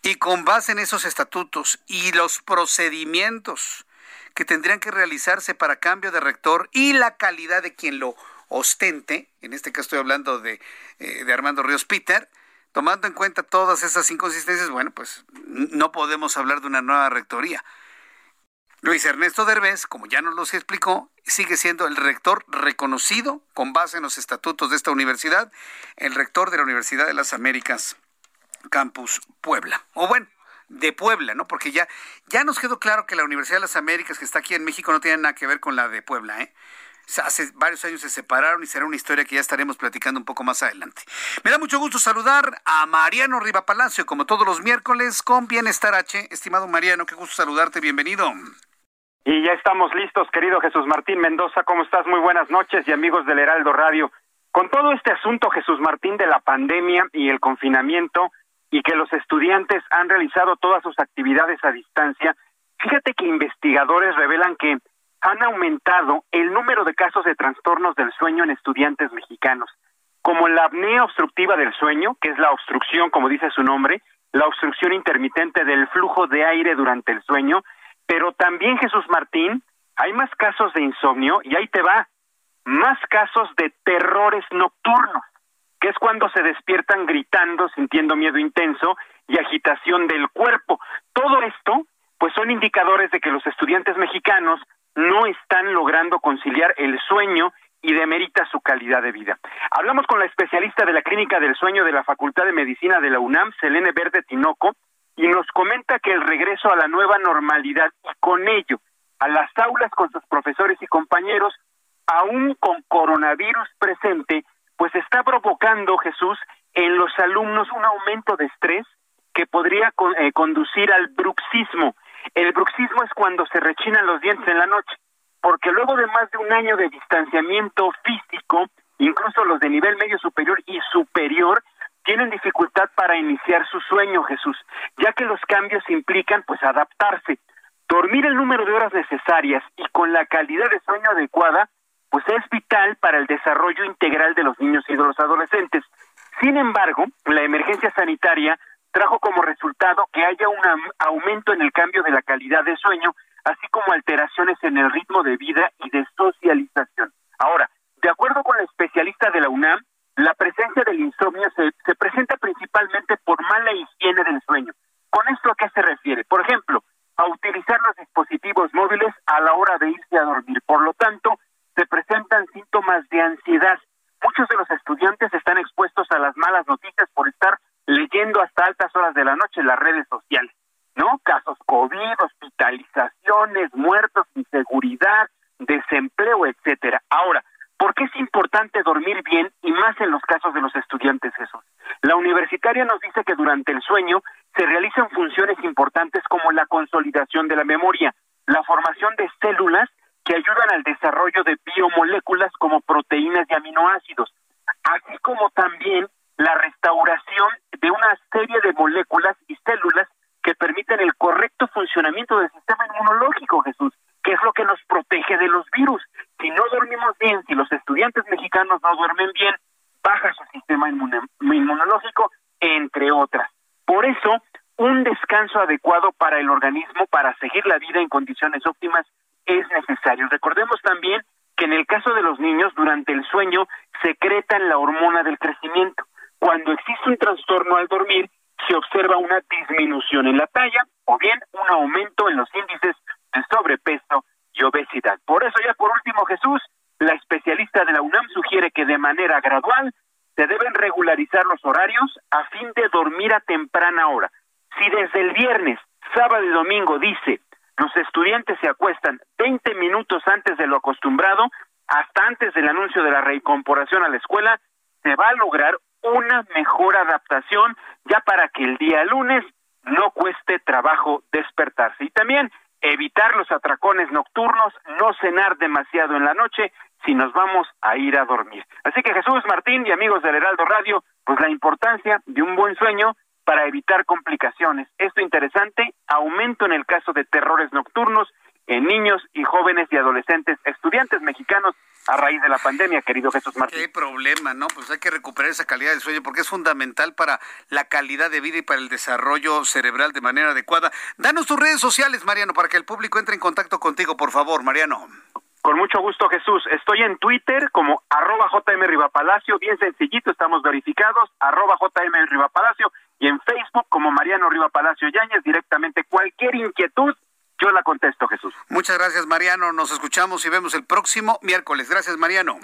Y con base en esos estatutos y los procedimientos que tendrían que realizarse para cambio de rector y la calidad de quien lo ostente, en este caso estoy hablando de, eh, de Armando Ríos Peter, tomando en cuenta todas esas inconsistencias, bueno, pues no podemos hablar de una nueva rectoría. Luis Ernesto Derbez, como ya nos lo explicó, sigue siendo el rector reconocido con base en los estatutos de esta universidad, el rector de la Universidad de las Américas, Campus Puebla. O bueno, de Puebla, ¿no? Porque ya, ya nos quedó claro que la Universidad de las Américas que está aquí en México no tiene nada que ver con la de Puebla, ¿eh? Hace varios años se separaron y será una historia que ya estaremos platicando un poco más adelante. Me da mucho gusto saludar a Mariano Riva Palacio, como todos los miércoles, con Bienestar H. Estimado Mariano, qué gusto saludarte, bienvenido. Y ya estamos listos, querido Jesús Martín Mendoza. ¿Cómo estás? Muy buenas noches y amigos del Heraldo Radio. Con todo este asunto, Jesús Martín, de la pandemia y el confinamiento y que los estudiantes han realizado todas sus actividades a distancia, fíjate que investigadores revelan que han aumentado el número de casos de trastornos del sueño en estudiantes mexicanos, como la apnea obstructiva del sueño, que es la obstrucción, como dice su nombre, la obstrucción intermitente del flujo de aire durante el sueño, pero también Jesús Martín, hay más casos de insomnio y ahí te va, más casos de terrores nocturnos, que es cuando se despiertan gritando, sintiendo miedo intenso y agitación del cuerpo. Todo esto, pues son indicadores de que los estudiantes mexicanos no están logrando conciliar el sueño y demerita su calidad de vida. Hablamos con la especialista de la Clínica del Sueño de la Facultad de Medicina de la UNAM, Selene Verde Tinoco, y nos comenta que el regreso a la nueva normalidad y con ello a las aulas con sus profesores y compañeros, aún con coronavirus presente, pues está provocando, Jesús, en los alumnos un aumento de estrés que podría eh, conducir al bruxismo. El bruxismo es cuando se rechinan los dientes en la noche, porque luego de más de un año de distanciamiento físico, incluso los de nivel medio superior y superior, tienen dificultad para iniciar su sueño, Jesús, ya que los cambios implican pues adaptarse. Dormir el número de horas necesarias y con la calidad de sueño adecuada, pues es vital para el desarrollo integral de los niños y de los adolescentes. Sin embargo, la emergencia sanitaria trajo como resultado que haya un aumento en el cambio de la calidad de sueño, así como alteraciones en el ritmo de vida y de socialización. Ahora, de acuerdo con la especialista de la UNAM, la presencia del insomnio se, se presenta principalmente por mala higiene del sueño. ¿Con esto a qué se refiere? Por ejemplo, a utilizar los dispositivos móviles a la hora de irse a dormir. Por lo tanto, se presentan síntomas de ansiedad. Muchos de los estudiantes están expuestos a las malas noticias por estar leyendo hasta altas horas de la noche las redes sociales, ¿no? Casos COVID, hospitalizaciones, muertos, inseguridad, desempleo, etcétera. Ahora, ¿Por qué es importante dormir bien y más en los casos de los estudiantes, Jesús? La universitaria nos dice que durante el sueño se realizan funciones importantes como la consolidación de la memoria, la formación de células que ayudan al desarrollo de biomoléculas como proteínas y aminoácidos, así como también la restauración de una serie de moléculas y células que permiten el correcto funcionamiento del sistema inmunológico, Jesús, que es lo que nos protege de los virus si no dormimos bien, si los estudiantes mexicanos no duermen bien, baja su sistema inmunológico, entre otras. Por eso, un descanso adecuado para el organismo para seguir la vida en condiciones óptimas es necesario. Recordemos también que en el caso de los niños, durante el sueño, secretan la hormona del crecimiento. Cuando existe un trastorno al dormir, se observa una disminución en la talla o bien un aumento en los índices de sobrepeso y obesidad. Por eso ya por último Jesús, la especialista de la UNAM sugiere que de manera gradual se deben regularizar los horarios a fin de dormir a temprana hora. Si desde el viernes, sábado y domingo dice los estudiantes se acuestan 20 minutos antes de lo acostumbrado, hasta antes del anuncio de la reincorporación a la escuela, se va a lograr una mejor adaptación ya para que el día lunes no cueste trabajo despertarse. Y también evitar los atracones nocturnos, no cenar demasiado en la noche si nos vamos a ir a dormir. Así que Jesús Martín y amigos del Heraldo Radio, pues la importancia de un buen sueño para evitar complicaciones. Esto interesante, aumento en el caso de terrores nocturnos en niños y jóvenes y adolescentes, estudiantes mexicanos a raíz de la pandemia, querido Jesús Martín. Qué problema, ¿no? Pues hay que recuperar esa calidad del sueño porque es fundamental para la calidad de vida y para el desarrollo cerebral de manera adecuada. Danos tus redes sociales, Mariano, para que el público entre en contacto contigo, por favor, Mariano. Con mucho gusto, Jesús. Estoy en Twitter como arroba JM Rivapalacio, bien sencillito, estamos verificados, arroba JM Rivapalacio, y en Facebook como Mariano Rivapalacio Yáñez, directamente cualquier inquietud yo la contesto, Jesús. Muchas gracias, Mariano. Nos escuchamos y vemos el próximo miércoles. Gracias, Mariano.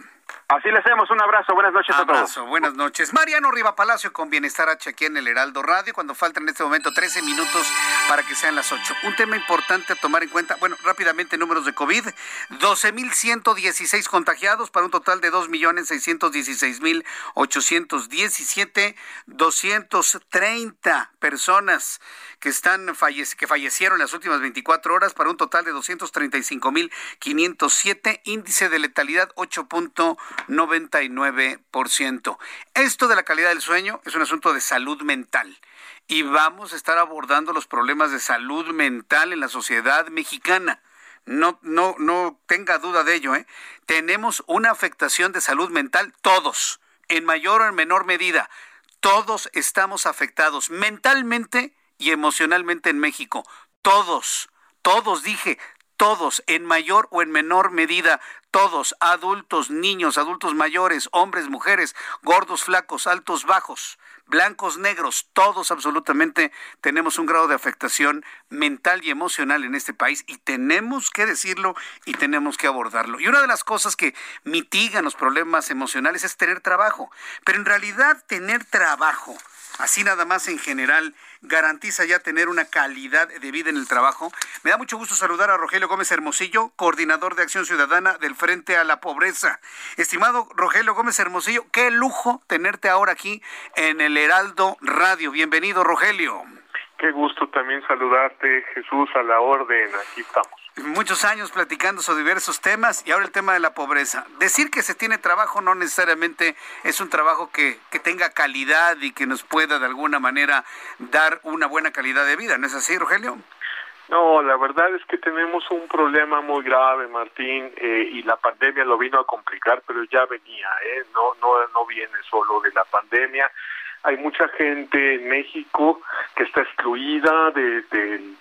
Así le hacemos un abrazo, buenas noches a todos. Buenas noches. Mariano Riva Palacio con Bienestar H aquí en el Heraldo Radio, cuando faltan en este momento 13 minutos para que sean las 8. Un tema importante a tomar en cuenta, bueno, rápidamente números de COVID, 12.116 contagiados para un total de 2.616.817, 230 personas que están que fallecieron en las últimas 24 horas para un total de 235.507, índice de letalidad 8.99%. Esto de la calidad del sueño es un asunto de salud mental y vamos a estar abordando los problemas de salud mental en la sociedad mexicana. No, no, no tenga duda de ello, ¿eh? Tenemos una afectación de salud mental todos, en mayor o en menor medida. Todos estamos afectados mentalmente y emocionalmente en México. Todos, todos dije, todos, en mayor o en menor medida, todos, adultos, niños, adultos mayores, hombres, mujeres, gordos, flacos, altos, bajos, blancos, negros, todos absolutamente tenemos un grado de afectación mental y emocional en este país y tenemos que decirlo y tenemos que abordarlo. Y una de las cosas que mitigan los problemas emocionales es tener trabajo, pero en realidad tener trabajo, así nada más en general, garantiza ya tener una calidad de vida en el trabajo. Me da mucho gusto saludar a Rogelio Gómez Hermosillo, coordinador de Acción Ciudadana del Frente a la Pobreza. Estimado Rogelio Gómez Hermosillo, qué lujo tenerte ahora aquí en el Heraldo Radio. Bienvenido, Rogelio. Qué gusto también saludarte, Jesús, a la orden. Aquí estamos muchos años platicando sobre diversos temas y ahora el tema de la pobreza. Decir que se tiene trabajo no necesariamente es un trabajo que, que tenga calidad y que nos pueda de alguna manera dar una buena calidad de vida. ¿No es así, Rogelio? No, la verdad es que tenemos un problema muy grave, Martín, eh, y la pandemia lo vino a complicar, pero ya venía, ¿eh? no, no, no viene solo de la pandemia. Hay mucha gente en México que está excluida de, de,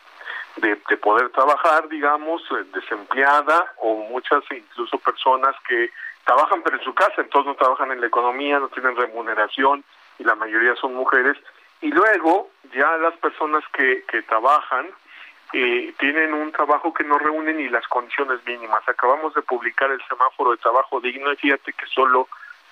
de, poder trabajar, digamos, eh, desempleada o muchas incluso personas que trabajan pero en su casa, entonces no trabajan en la economía, no tienen remuneración y la mayoría son mujeres. Y luego ya las personas que, que trabajan eh, tienen un trabajo que no reúne ni las condiciones mínimas. Acabamos de publicar el semáforo de trabajo digno y fíjate que solo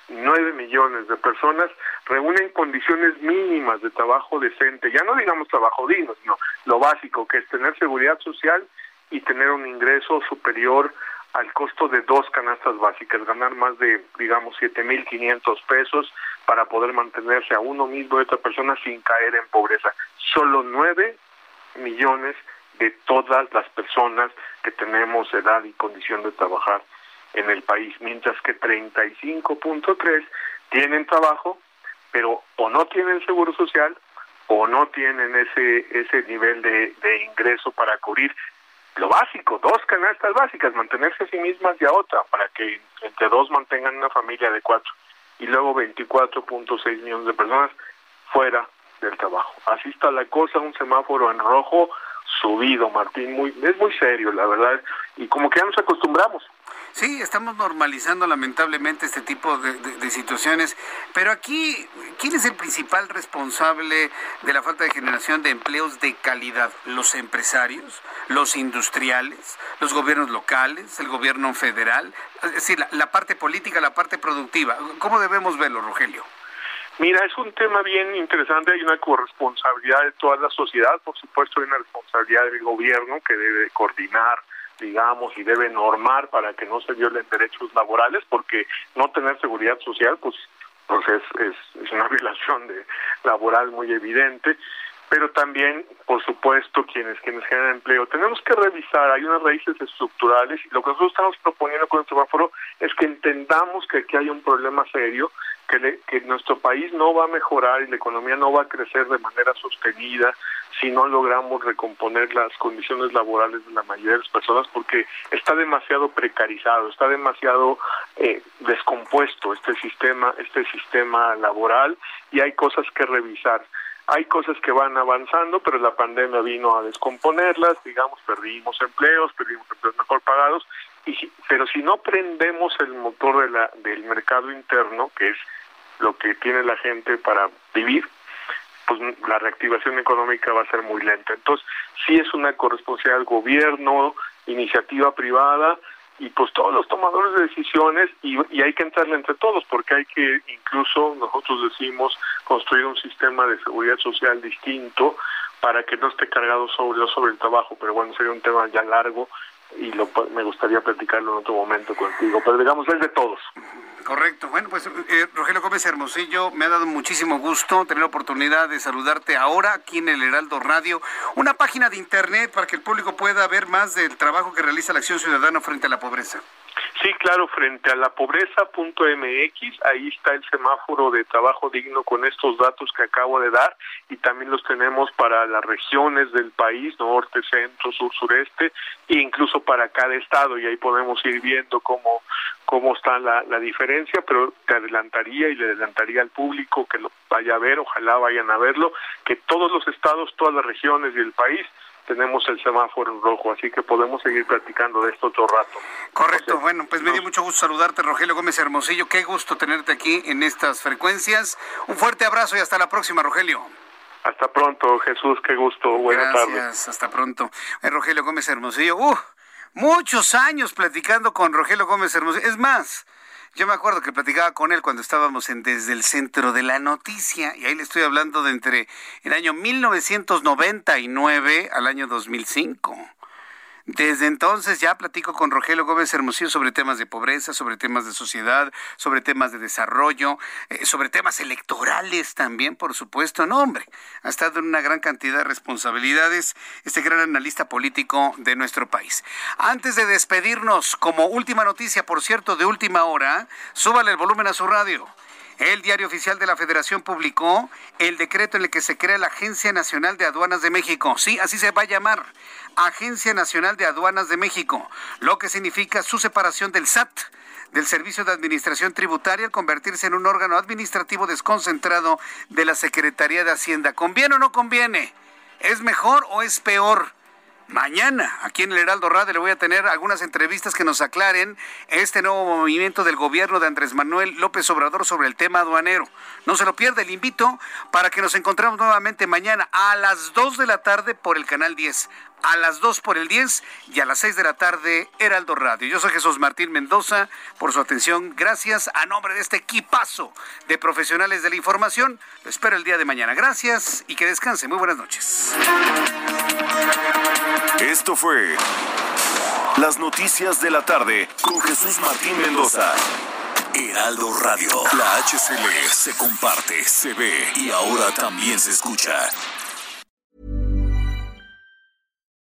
9 millones de personas reúnen condiciones mínimas de trabajo decente, ya no digamos trabajo digno, sino lo básico, que es tener seguridad social y tener un ingreso superior al costo de dos canastas básicas, ganar más de, digamos, 7.500 pesos para poder mantenerse a uno mismo y otra persona sin caer en pobreza. Solo 9 millones de todas las personas que tenemos edad y condición de trabajar en el país, mientras que 35.3 tienen trabajo, pero o no tienen seguro social o no tienen ese ese nivel de, de ingreso para cubrir lo básico, dos canastas básicas, mantenerse a sí mismas y a otra, para que entre dos mantengan una familia de cuatro, y luego 24.6 millones de personas fuera del trabajo. Así está la cosa, un semáforo en rojo subido, Martín, muy es muy serio, la verdad, y como que ya nos acostumbramos. Sí, estamos normalizando lamentablemente este tipo de, situaciones, pero aquí, ¿quién es el principal responsable de la falta de generación de empleos de calidad? ¿Los empresarios? ¿Los industriales? ¿Los gobiernos locales? ¿El gobierno federal? Es decir, la, la parte política, la parte productiva. ¿Cómo debemos verlo, Rogelio? Mira, es un tema bien interesante, hay una corresponsabilidad de toda la sociedad, por supuesto hay una responsabilidad del gobierno que debe coordinar digamos, y debe normar para que no se violen derechos laborales, porque no tener seguridad social, pues, pues es, es, una [LAUGHS] violación de laboral muy evidente pero también, por supuesto, quienes quienes generan empleo. Tenemos que revisar, hay unas raíces estructurales y lo que nosotros estamos proponiendo con el semáforo es que entendamos que aquí hay un problema serio, que, que nuestro país no va a mejorar y la economía no va a crecer de manera sostenida si no logramos recomponer las condiciones laborales de la mayoría de las personas porque está demasiado precarizado, está demasiado eh, descompuesto este sistema, este sistema laboral y hay cosas que revisar. Hay cosas que van avanzando, pero la pandemia vino a descomponerlas, digamos, perdimos empleos, perdimos empleos mejor pagados, y, pero si no prendemos el motor de la, del mercado interno, que es lo que tiene la gente para vivir, pues la reactivación económica va a ser muy lenta. Entonces, sí es una corresponsabilidad del gobierno, iniciativa privada, y pues todos los tomadores de decisiones y, y, hay que entrarle entre todos porque hay que incluso nosotros decimos construir un sistema de seguridad social distinto para que no esté cargado sobre sobre el trabajo pero bueno sería un tema ya largo y lo, me gustaría platicarlo en otro momento contigo pero digamos es de todos Correcto. Bueno, pues eh, Rogelio Gómez Hermosillo, me ha dado muchísimo gusto tener la oportunidad de saludarte ahora aquí en el Heraldo Radio, una página de internet para que el público pueda ver más del trabajo que realiza la Acción Ciudadana frente a la pobreza. Sí, claro, frente a la pobreza.mx, ahí está el semáforo de trabajo digno con estos datos que acabo de dar y también los tenemos para las regiones del país, norte, centro, sur, sureste e incluso para cada estado y ahí podemos ir viendo cómo, cómo está la, la diferencia, pero te adelantaría y le adelantaría al público que lo vaya a ver, ojalá vayan a verlo, que todos los estados, todas las regiones y el país tenemos el semáforo en rojo, así que podemos seguir platicando de esto otro rato. Correcto, bueno, pues me dio mucho gusto saludarte, Rogelio Gómez Hermosillo, qué gusto tenerte aquí en estas frecuencias. Un fuerte abrazo y hasta la próxima, Rogelio. Hasta pronto, Jesús, qué gusto, buenas tardes. Gracias, hasta pronto. Eh, Rogelio Gómez Hermosillo, uh, muchos años platicando con Rogelio Gómez Hermosillo, es más... Yo me acuerdo que platicaba con él cuando estábamos en desde el centro de la noticia y ahí le estoy hablando de entre el año 1999 al año 2005. Desde entonces ya platico con Rogelio Gómez Hermosillo sobre temas de pobreza, sobre temas de sociedad, sobre temas de desarrollo, eh, sobre temas electorales también, por supuesto. No, hombre, ha estado en una gran cantidad de responsabilidades este gran analista político de nuestro país. Antes de despedirnos, como última noticia, por cierto, de última hora, súbale el volumen a su radio. El diario oficial de la Federación publicó el decreto en el que se crea la Agencia Nacional de Aduanas de México. Sí, así se va a llamar. Agencia Nacional de Aduanas de México, lo que significa su separación del SAT del Servicio de Administración Tributaria al convertirse en un órgano administrativo desconcentrado de la Secretaría de Hacienda. ¿Conviene o no conviene? ¿Es mejor o es peor? Mañana, aquí en el Heraldo Radio, le voy a tener algunas entrevistas que nos aclaren este nuevo movimiento del gobierno de Andrés Manuel López Obrador sobre el tema aduanero. No se lo pierda, le invito para que nos encontremos nuevamente mañana a las 2 de la tarde por el canal 10 a las 2 por el 10 y a las 6 de la tarde Heraldo Radio. Yo soy Jesús Martín Mendoza por su atención. Gracias a nombre de este equipazo de profesionales de la información. Lo espero el día de mañana. Gracias y que descanse. Muy buenas noches. Esto fue Las Noticias de la Tarde con Jesús Martín Mendoza. Heraldo Radio. La HCL se comparte, se ve y ahora también se escucha.